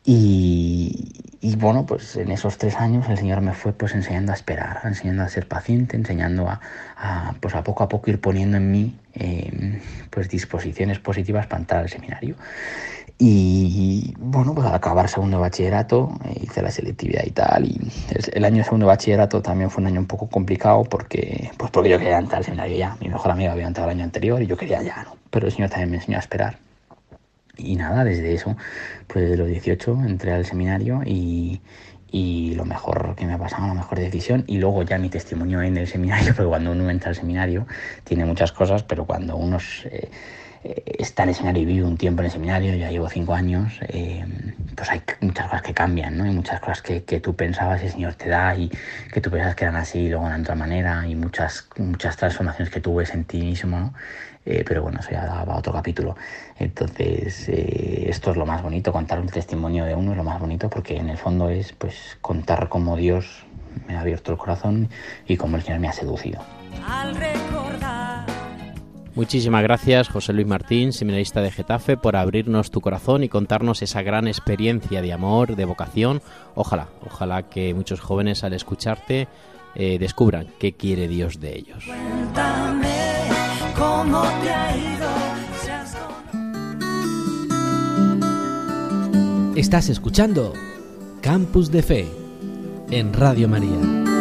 Speaker 8: Y, y, bueno, pues en esos tres años el Señor me fue pues enseñando a esperar, enseñando a ser paciente, enseñando a, a pues a poco a poco ir poniendo en mí eh, pues disposiciones positivas para entrar al seminario. Y bueno, pues al acabar segundo bachillerato eh, hice la selectividad y tal. Y el, año segundo bachillerato también fue un año un poco complicado porque, pues porque yo quería entrar al seminario ya. Mi mejor amiga había entrado el año anterior y yo quería ya, ¿no? Pero el Señor también me enseñó a esperar. Y nada, desde eso, pues de los 18 entré al seminario y, y lo mejor que me ha pasado, la mejor decisión. Y luego ya mi testimonio en el seminario, porque cuando uno entra al seminario tiene muchas cosas, pero cuando uno... está en el seminario y vive un tiempo en el seminario, ya llevo cinco años, eh, pues hay muchas cosas que cambian, ¿no? Hay muchas cosas que, que, tú pensabas el Señor te da y que tú pensabas que eran así y luego de otra manera y muchas, muchas transformaciones que tú ves en ti mismo, ¿no? Eh, pero bueno, eso ya daba otro capítulo. Entonces, eh, esto es lo más bonito, contar un testimonio de uno es lo más bonito porque en el fondo es pues contar cómo Dios me ha abierto el corazón y cómo el Señor me ha seducido.
Speaker 6: Al recordar
Speaker 2: Muchísimas gracias, José Luis Martín, seminarista de Getafe, por abrirnos tu corazón y contarnos esa gran experiencia de amor, de vocación. Ojalá, ojalá que muchos jóvenes al escucharte eh, descubran qué quiere Dios de ellos.
Speaker 6: Cuéntame cómo te ha ido.
Speaker 5: Estás escuchando Campus de Fe en Radio María.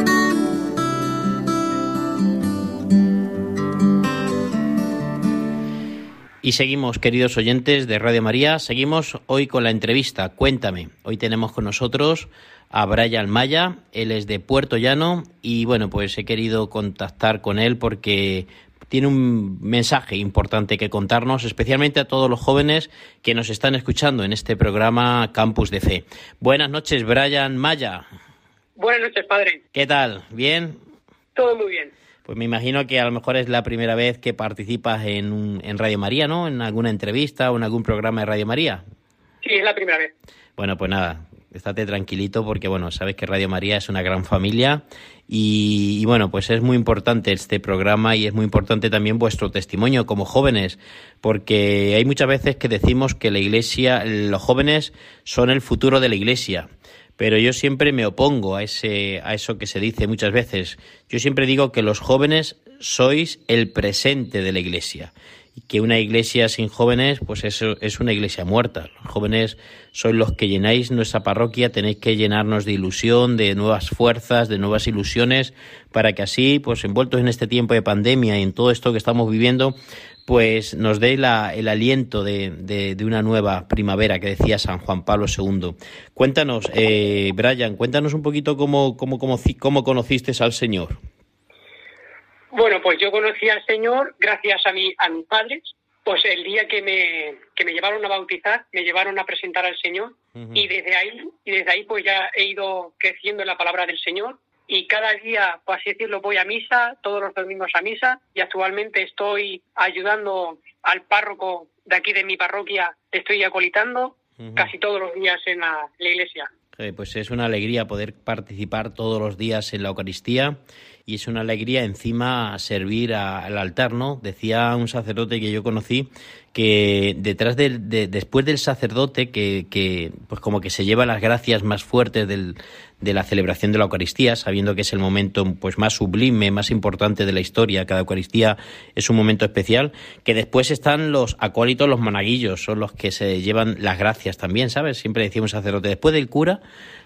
Speaker 2: Y seguimos, queridos oyentes de Radio María, seguimos hoy con la entrevista. Cuéntame, hoy tenemos con nosotros a Brian Maya, él es de Puerto Llano y bueno, pues he querido contactar con él porque tiene un mensaje importante que contarnos, especialmente a todos los jóvenes que nos están escuchando en este programa Campus de Fe. Buenas noches, Brian Maya.
Speaker 9: Buenas noches, padre.
Speaker 2: ¿Qué tal? ¿Bien?
Speaker 9: Todo muy bien.
Speaker 2: Pues me imagino que a lo mejor es la primera vez que participas en, un- en Radio María, ¿no? En alguna entrevista o en algún programa de Radio María.
Speaker 9: Sí, es la primera vez.
Speaker 2: Bueno, pues nada, estate tranquilito porque, bueno, sabes que Radio María es una gran familia y, y, bueno, pues es muy importante este programa y es muy importante también vuestro testimonio como jóvenes, porque hay muchas veces que decimos que la iglesia, los jóvenes son el futuro de la iglesia. Pero yo siempre me opongo a ese, a eso que se dice muchas veces. Yo siempre digo que los jóvenes sois el presente de la iglesia y que una iglesia sin jóvenes, pues eso es una iglesia muerta. Los jóvenes sois los que llenáis nuestra parroquia, tenéis que llenarnos de ilusión, de nuevas fuerzas, de nuevas ilusiones, para que así, pues envueltos en este tiempo de pandemia y en todo esto que estamos viviendo, pues nos dé la, el aliento de, de, de, una nueva primavera que decía San Juan Pablo II. Cuéntanos, eh, Brian, cuéntanos un poquito cómo, cómo, cómo, cómo conociste al Señor.
Speaker 9: Bueno, pues yo conocí al Señor gracias a mi, a mis padres. Pues el día que me, que me llevaron a bautizar, me llevaron a presentar al Señor y desde ahí, y desde ahí pues ya he ido creciendo en la palabra del Señor y cada día, por así decirlo, voy a misa, todos los domingos a misa y actualmente estoy ayudando al párroco de aquí de mi parroquia, estoy acolitando casi todos los días en la, la iglesia.
Speaker 2: Eh, Pues es una alegría poder participar todos los días en la Eucaristía y es una alegría encima servir a- al altar, ¿no? Decía un sacerdote que yo conocí que detrás del, de, después del sacerdote que, que pues como que se lleva las gracias más fuertes del, de la celebración de la Eucaristía, sabiendo que es el momento pues más sublime, más importante de la historia, cada Eucaristía es un momento especial, que después están los acólitos, los monaguillos, son los que se llevan las gracias también, ¿sabes? Siempre decía un sacerdote, después del cura,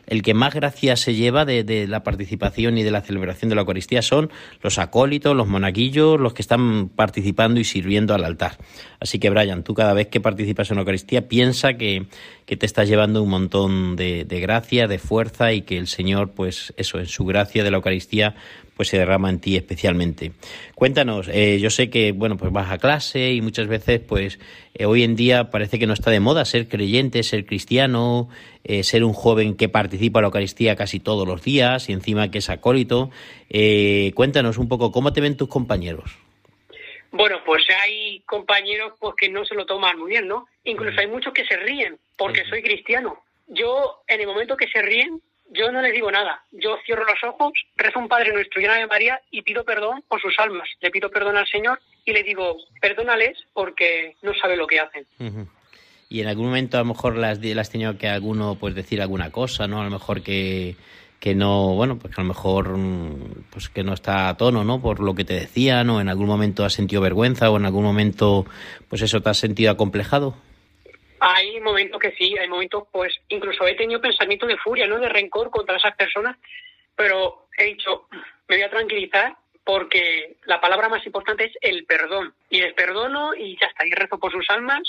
Speaker 2: el que más gracias se lleva de, la participación y de la celebración de la Eucaristía son los acólitos, los monaguillos, los que están participando y sirviendo al altar. Así que, Brian, tú cada vez que participas en la Eucaristía piensa que, que te estás llevando un montón de, de gracia, de fuerza y que el Señor, pues eso, en su gracia de la Eucaristía, pues se derrama en ti especialmente. Cuéntanos, eh, yo sé que, bueno, pues vas a clase y muchas veces, pues eh, hoy en día parece que no está de moda ser creyente, ser cristiano, eh, ser un joven que participa en la Eucaristía casi todos los días y encima que es acólito. Eh, cuéntanos un poco, ¿cómo te ven tus compañeros?
Speaker 9: Bueno, pues hay compañeros pues que no se lo toman muy bien, ¿no? Incluso hay muchos que se ríen porque soy cristiano. Yo, en el momento que se ríen, yo no les digo nada. Yo cierro los ojos, rezo un Padre Nuestro y una Ave María y pido perdón por sus almas. Le pido perdón al Señor y le digo, perdónales porque no sabe lo que hacen.
Speaker 2: Y en algún momento a lo mejor las has tenido que alguno pues decir alguna cosa, ¿no? A lo mejor que, que no, bueno, pues que a lo mejor mm, pues que no está a tono, ¿no? Por lo que te decían, o en algún momento has sentido vergüenza, o en algún momento, pues eso, te has sentido acomplejado.
Speaker 9: Hay momentos que sí, hay momentos, pues incluso he tenido pensamientos de furia, ¿no? De rencor contra esas personas, pero he dicho, me voy a tranquilizar porque la palabra más importante es el perdón. Y les perdono y ya está, y rezo por sus almas.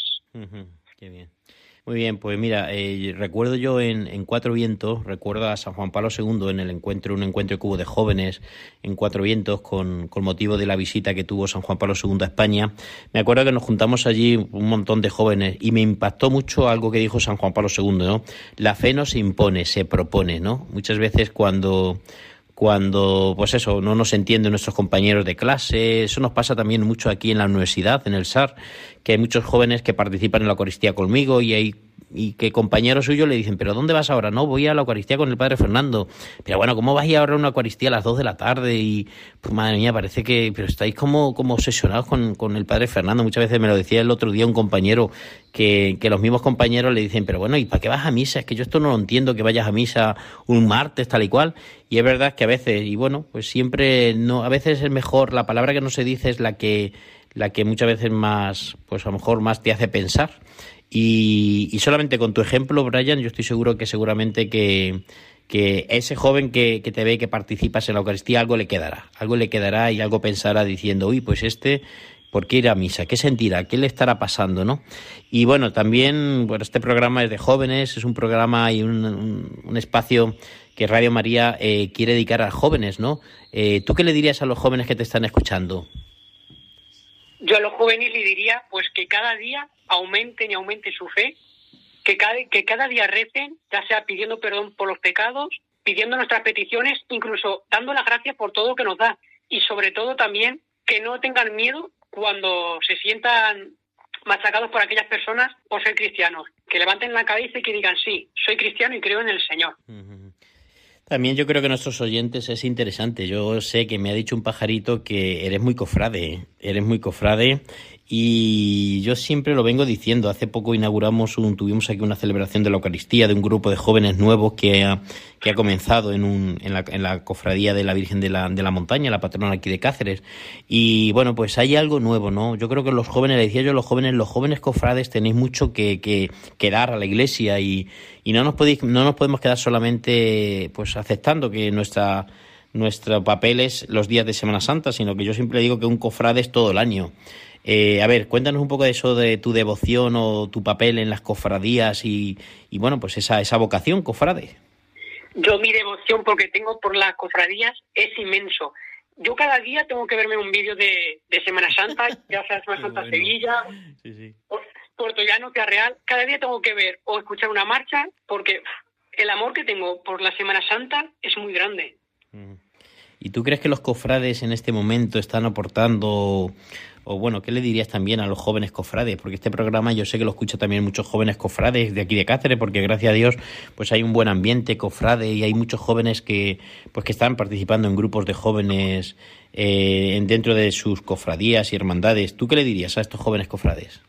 Speaker 2: Qué bien. Muy bien, pues mira, eh, recuerdo yo en, Cuatro Vientos, recuerdo a San Juan Pablo II en el encuentro, un encuentro que hubo de jóvenes en Cuatro Vientos con, con motivo de la visita que tuvo San Juan Pablo II a España. Me acuerdo que nos juntamos allí un montón de jóvenes y me impactó mucho algo que dijo San Juan Pablo II, ¿no? La fe no se impone, se propone, ¿no? Muchas veces cuando cuando, pues eso, no nos entienden nuestros compañeros de clase. Eso nos pasa también mucho aquí en la universidad, en el SAR, que hay muchos jóvenes que participan en la Eucaristía conmigo y hay y que compañeros suyos le dicen, pero ¿dónde vas ahora? No, voy a la Eucaristía con el Padre Fernando. Pero bueno, ¿cómo vas a ir ahora a una Eucaristía a las 2 de la tarde? Y, pues madre mía, parece que, pero estáis como, como obsesionados con, con el Padre Fernando. Muchas veces me lo decía el otro día un compañero, que, que los mismos compañeros le dicen, pero bueno, ¿y para qué vas a misa? Es que yo esto no lo entiendo, que vayas a misa un martes, tal y cual. Y es verdad que a veces, y bueno, pues siempre, no, a veces es mejor, la palabra que no se dice es la que, la que muchas veces más, pues a lo mejor más te hace pensar. Y, y solamente con tu ejemplo, Brian, yo estoy seguro que seguramente que, que ese joven que, que te ve que participas en la Eucaristía, algo le quedará, algo le quedará y algo pensará diciendo, uy, pues este, ¿por qué ir a misa? ¿Qué sentirá? ¿Qué le estará pasando? ¿no? Y bueno, también, bueno, este programa es de jóvenes, es un programa y un, un, espacio que Radio María eh, quiere dedicar a jóvenes, ¿no? Eh, ¿Tú qué le dirías a los jóvenes que te están escuchando?
Speaker 9: Yo a los jóvenes le diría pues que cada día aumenten y aumente su fe, que cada, que cada día recen, ya sea pidiendo perdón por los pecados, pidiendo nuestras peticiones, incluso dando las gracias por todo lo que nos da. Y sobre todo también que no tengan miedo cuando se sientan machacados por aquellas personas por ser cristianos. Que levanten la cabeza y que digan, sí, soy cristiano y creo en el Señor.
Speaker 2: También yo creo que nuestros oyentes es interesante. Yo sé que me ha dicho un pajarito que eres muy cofrade, ¿eh? eres muy cofrade y yo siempre lo vengo diciendo. Hace poco inauguramos un, tuvimos aquí una celebración de la Eucaristía de un grupo de jóvenes nuevos que ha, que ha comenzado en, un, en, la, en la cofradía de la Virgen de la, de la Montaña, la patrona aquí de Cáceres. Y bueno, pues hay algo nuevo, ¿no? Yo creo que los jóvenes, le decía yo los jóvenes, los jóvenes cofrades tenéis mucho que, que, que dar a la iglesia y, y no nos podéis, no nos podemos quedar solamente pues aceptando que nuestra nuestro papel es los días de Semana Santa, sino que yo siempre digo que un cofrade es todo el año. Eh, a ver, cuéntanos un poco de eso de tu devoción o tu papel en las cofradías y, y bueno, pues esa, esa vocación cofrade.
Speaker 9: Yo mi devoción porque tengo por las cofradías es inmenso. Yo cada día tengo que verme un vídeo de, de Semana Santa, ya sea Semana Santa
Speaker 2: bueno.
Speaker 9: Sevilla,
Speaker 2: Sí, sí.
Speaker 9: Puerto Llano, Real. Cada día tengo que ver o escuchar una marcha porque el amor que tengo por la Semana Santa es muy grande.
Speaker 2: Mm. ¿Y tú crees que los cofrades en este momento están aportando o bueno, ¿qué le dirías también a los jóvenes cofrades? Porque este programa yo sé que lo escuchan también muchos jóvenes cofrades de aquí de Cáceres, porque gracias a Dios pues hay un buen ambiente cofrade y hay muchos jóvenes que pues que están participando en grupos de jóvenes eh, dentro de sus cofradías y hermandades. ¿Tú qué le dirías a estos jóvenes cofrades?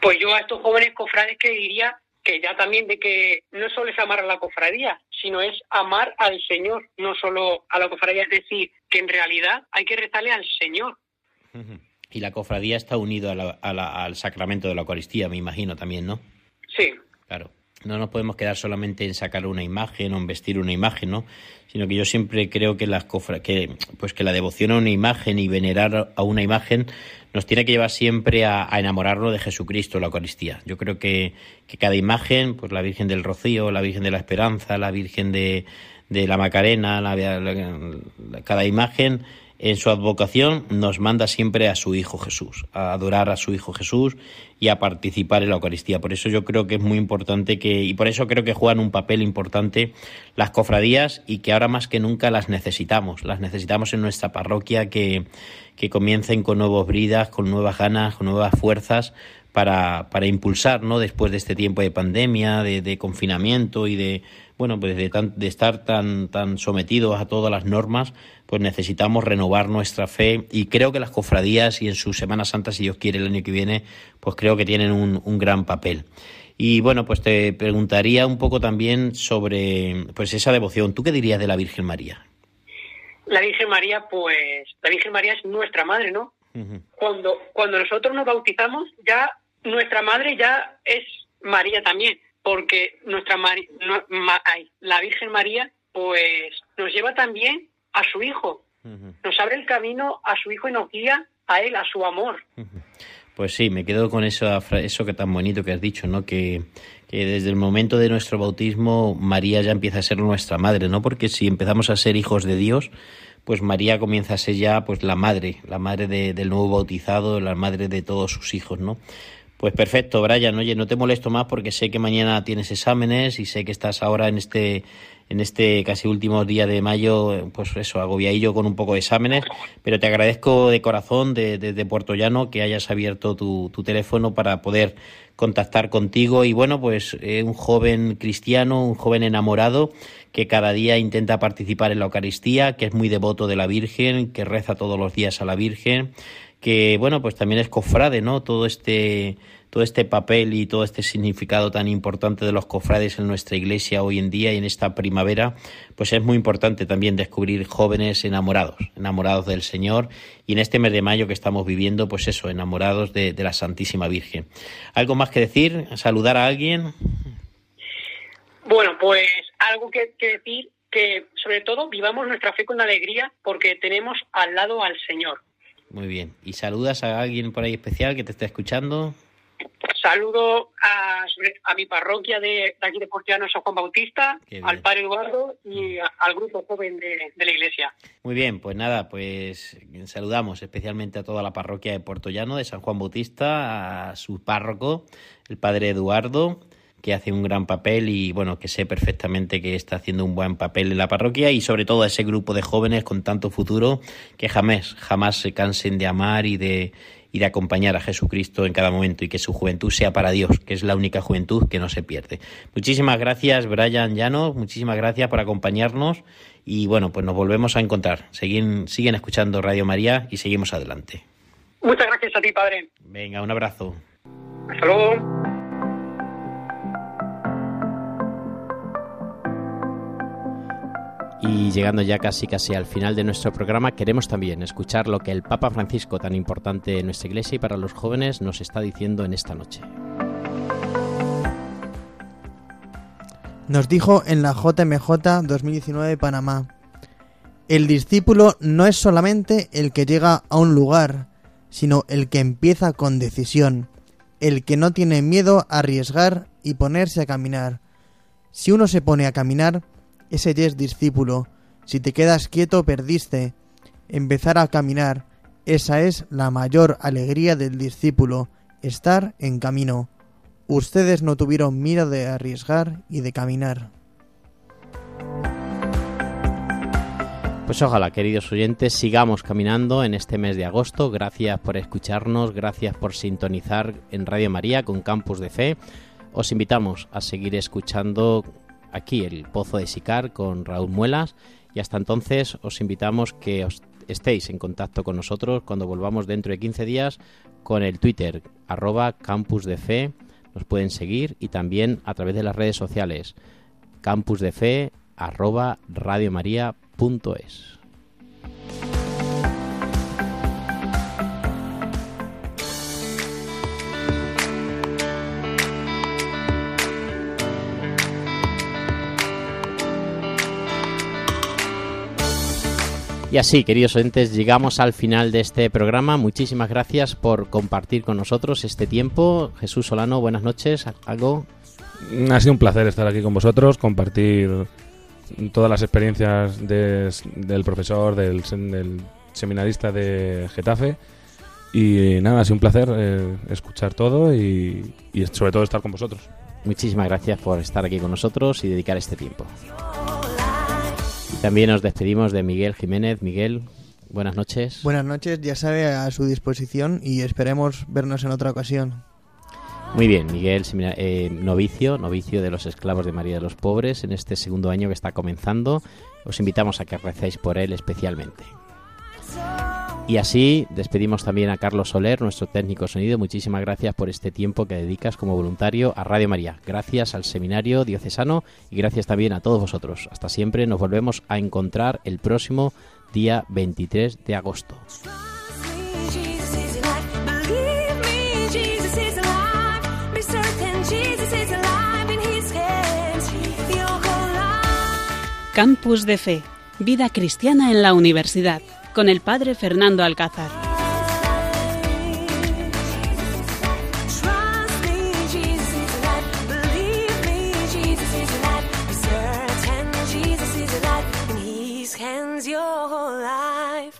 Speaker 9: Pues yo a estos jóvenes cofrades que diría que ya también de que no solo es amar a la cofradía, sino es amar al Señor, no solo a la cofradía, es decir, que en realidad hay que rezarle al Señor.
Speaker 2: Y la cofradía está unido al sacramento de la Eucaristía, me imagino también, ¿no?
Speaker 9: Sí.
Speaker 2: Claro. No nos podemos quedar solamente en sacar una imagen o en vestir una imagen, ¿no? Sino que yo siempre creo que, las que, pues que la devoción a una imagen y venerar a una imagen nos tiene que llevar siempre a, enamorarnos de Jesucristo, la Eucaristía. Yo creo que, que, cada imagen, pues la Virgen del Rocío, la Virgen de la Esperanza, la Virgen de, de la Macarena, cada imagen en su advocación nos manda siempre a su Hijo Jesús, a adorar a su Hijo Jesús y a participar en la Eucaristía. Por eso yo creo que es muy importante que, y por eso creo que juegan un papel importante las cofradías y que ahora más que nunca las necesitamos. Las necesitamos en nuestra parroquia que, que comiencen con nuevos bridas, con nuevas ganas, con nuevas fuerzas para, para impulsar, ¿no? Después de este tiempo de pandemia, de, de confinamiento y de bueno, pues de, de estar tan, tan sometidos a todas las normas, pues necesitamos renovar nuestra fe y creo que las cofradías y en su Semana Santa, si Dios quiere el año que viene, pues creo que tienen un, un gran papel. Y bueno, pues te preguntaría un poco también sobre pues esa devoción. ¿Tú qué dirías de la Virgen María?
Speaker 9: La Virgen María, pues la Virgen María es nuestra madre, ¿no? Cuando cuando nosotros nos bautizamos, ya nuestra madre ya es María también porque nuestra la Virgen María pues nos lleva también a su hijo, nos abre el camino a su hijo y nos guía a él, a su amor.
Speaker 2: Pues sí, me quedo con eso, eso que tan bonito que has dicho, ¿no? Que, que, desde el momento de nuestro bautismo María ya empieza a ser nuestra madre, ¿no? Porque si empezamos a ser hijos de Dios, pues María comienza a ser ya pues la madre, la madre del nuevo bautizado, la madre de todos sus hijos, ¿no? Pues perfecto, Brian. Oye, no te molesto más porque sé que mañana tienes exámenes y sé que estás ahora en este en este casi último día de mayo, pues eso, agobiadillo con un poco de exámenes, pero te agradezco de corazón desde de, Puerto Llano que hayas abierto tu, teléfono para poder contactar contigo y bueno, pues eh, un joven cristiano, un joven enamorado que cada día intenta participar en la Eucaristía, que es muy devoto de la Virgen, que reza todos los días a la Virgen, que bueno, pues también es cofrade, ¿no? Todo este todo este papel y todo este significado tan importante de los cofrades en nuestra iglesia hoy en día y en esta primavera, pues es muy importante también descubrir jóvenes enamorados, enamorados del Señor y en este mes de mayo que estamos viviendo, pues eso, enamorados de, la Santísima Virgen. ¿Algo más que decir? ¿Saludar a alguien?
Speaker 9: Bueno, pues algo que decir que sobre todo vivamos nuestra fe con alegría porque tenemos al lado al Señor.
Speaker 2: Muy bien. ¿Y saludas a alguien por ahí especial que te esté escuchando?
Speaker 9: Saludo a, a mi parroquia de, de aquí de Portiano San Juan Bautista, al padre Eduardo y a, al grupo joven de, de, la iglesia.
Speaker 2: Muy bien, pues nada, pues saludamos especialmente a toda la parroquia de Puerto Llano de San Juan Bautista, a su párroco, el padre Eduardo, que hace un gran papel y bueno, que sé perfectamente que está haciendo un buen papel en la parroquia y sobre todo a ese grupo de jóvenes con tanto futuro que jamás, jamás se cansen de amar y de, y de acompañar a Jesucristo en cada momento y que su juventud sea para Dios, que es la única juventud que no se pierde. Muchísimas gracias, Brian Llano, muchísimas gracias por acompañarnos y bueno, pues nos volvemos a encontrar. Siguen, siguen escuchando Radio María y seguimos adelante.
Speaker 9: Muchas gracias a ti, padre.
Speaker 2: Venga, un abrazo.
Speaker 9: Hasta luego.
Speaker 2: Y llegando ya casi casi al final de nuestro programa, queremos también escuchar lo que el Papa Francisco, tan importante en nuestra iglesia y para los jóvenes, nos está diciendo en esta noche.
Speaker 3: Nos dijo en la JMJ 2019 de Panamá, el discípulo no es solamente el que llega a un lugar, sino el que empieza con decisión, el que no tiene miedo a arriesgar y ponerse a caminar. Si uno se pone a caminar, ese ya es discípulo. Si te quedas quieto, perdiste. Empezar a caminar, esa es la mayor alegría del discípulo, estar en camino. Ustedes no tuvieron miedo de arriesgar y de caminar.
Speaker 2: Pues ojalá, queridos oyentes, sigamos caminando en este mes de agosto. Gracias por escucharnos, gracias por sintonizar en Radio María con Campus de Fe. Os invitamos a seguir escuchando aquí el Pozo de Sicar con Raúl Muelas y hasta entonces os invitamos que os estéis en contacto con nosotros cuando volvamos dentro de 15 días con el Twitter arroba Campus de Fe. Nos pueden seguir y también a través de las redes sociales Campus de Fe arroba radiomaria.es. Y así, queridos oyentes, llegamos al final de este programa. Muchísimas gracias por compartir con nosotros este tiempo. Jesús Solano, buenas noches. ¿Algo?
Speaker 4: Ha sido un placer estar aquí con vosotros, compartir todas las experiencias de- del profesor, del seminarista de Getafe. Y nada, ha sido un placer eh, escuchar todo y, y sobre todo estar con vosotros.
Speaker 2: Muchísimas gracias por estar aquí con nosotros y dedicar este tiempo. También nos despedimos de Miguel Jiménez. Miguel, buenas noches.
Speaker 3: Buenas noches, ya sabe a su disposición y esperemos vernos en otra ocasión.
Speaker 2: Muy bien, Miguel, eh, novicio, novicio de los esclavos de María de los Pobres, en este segundo año que está comenzando. Os invitamos a que recéis por él especialmente. Y así despedimos también a Carlos Soler, nuestro técnico sonido. Muchísimas gracias por este tiempo que dedicas como voluntario a Radio María. Gracias al Seminario Diocesano y gracias también a todos vosotros. Hasta siempre, nos volvemos a encontrar el próximo día 23 de agosto.
Speaker 1: Campus de Fe, vida cristiana en la universidad, con el padre Fernando Alcázar.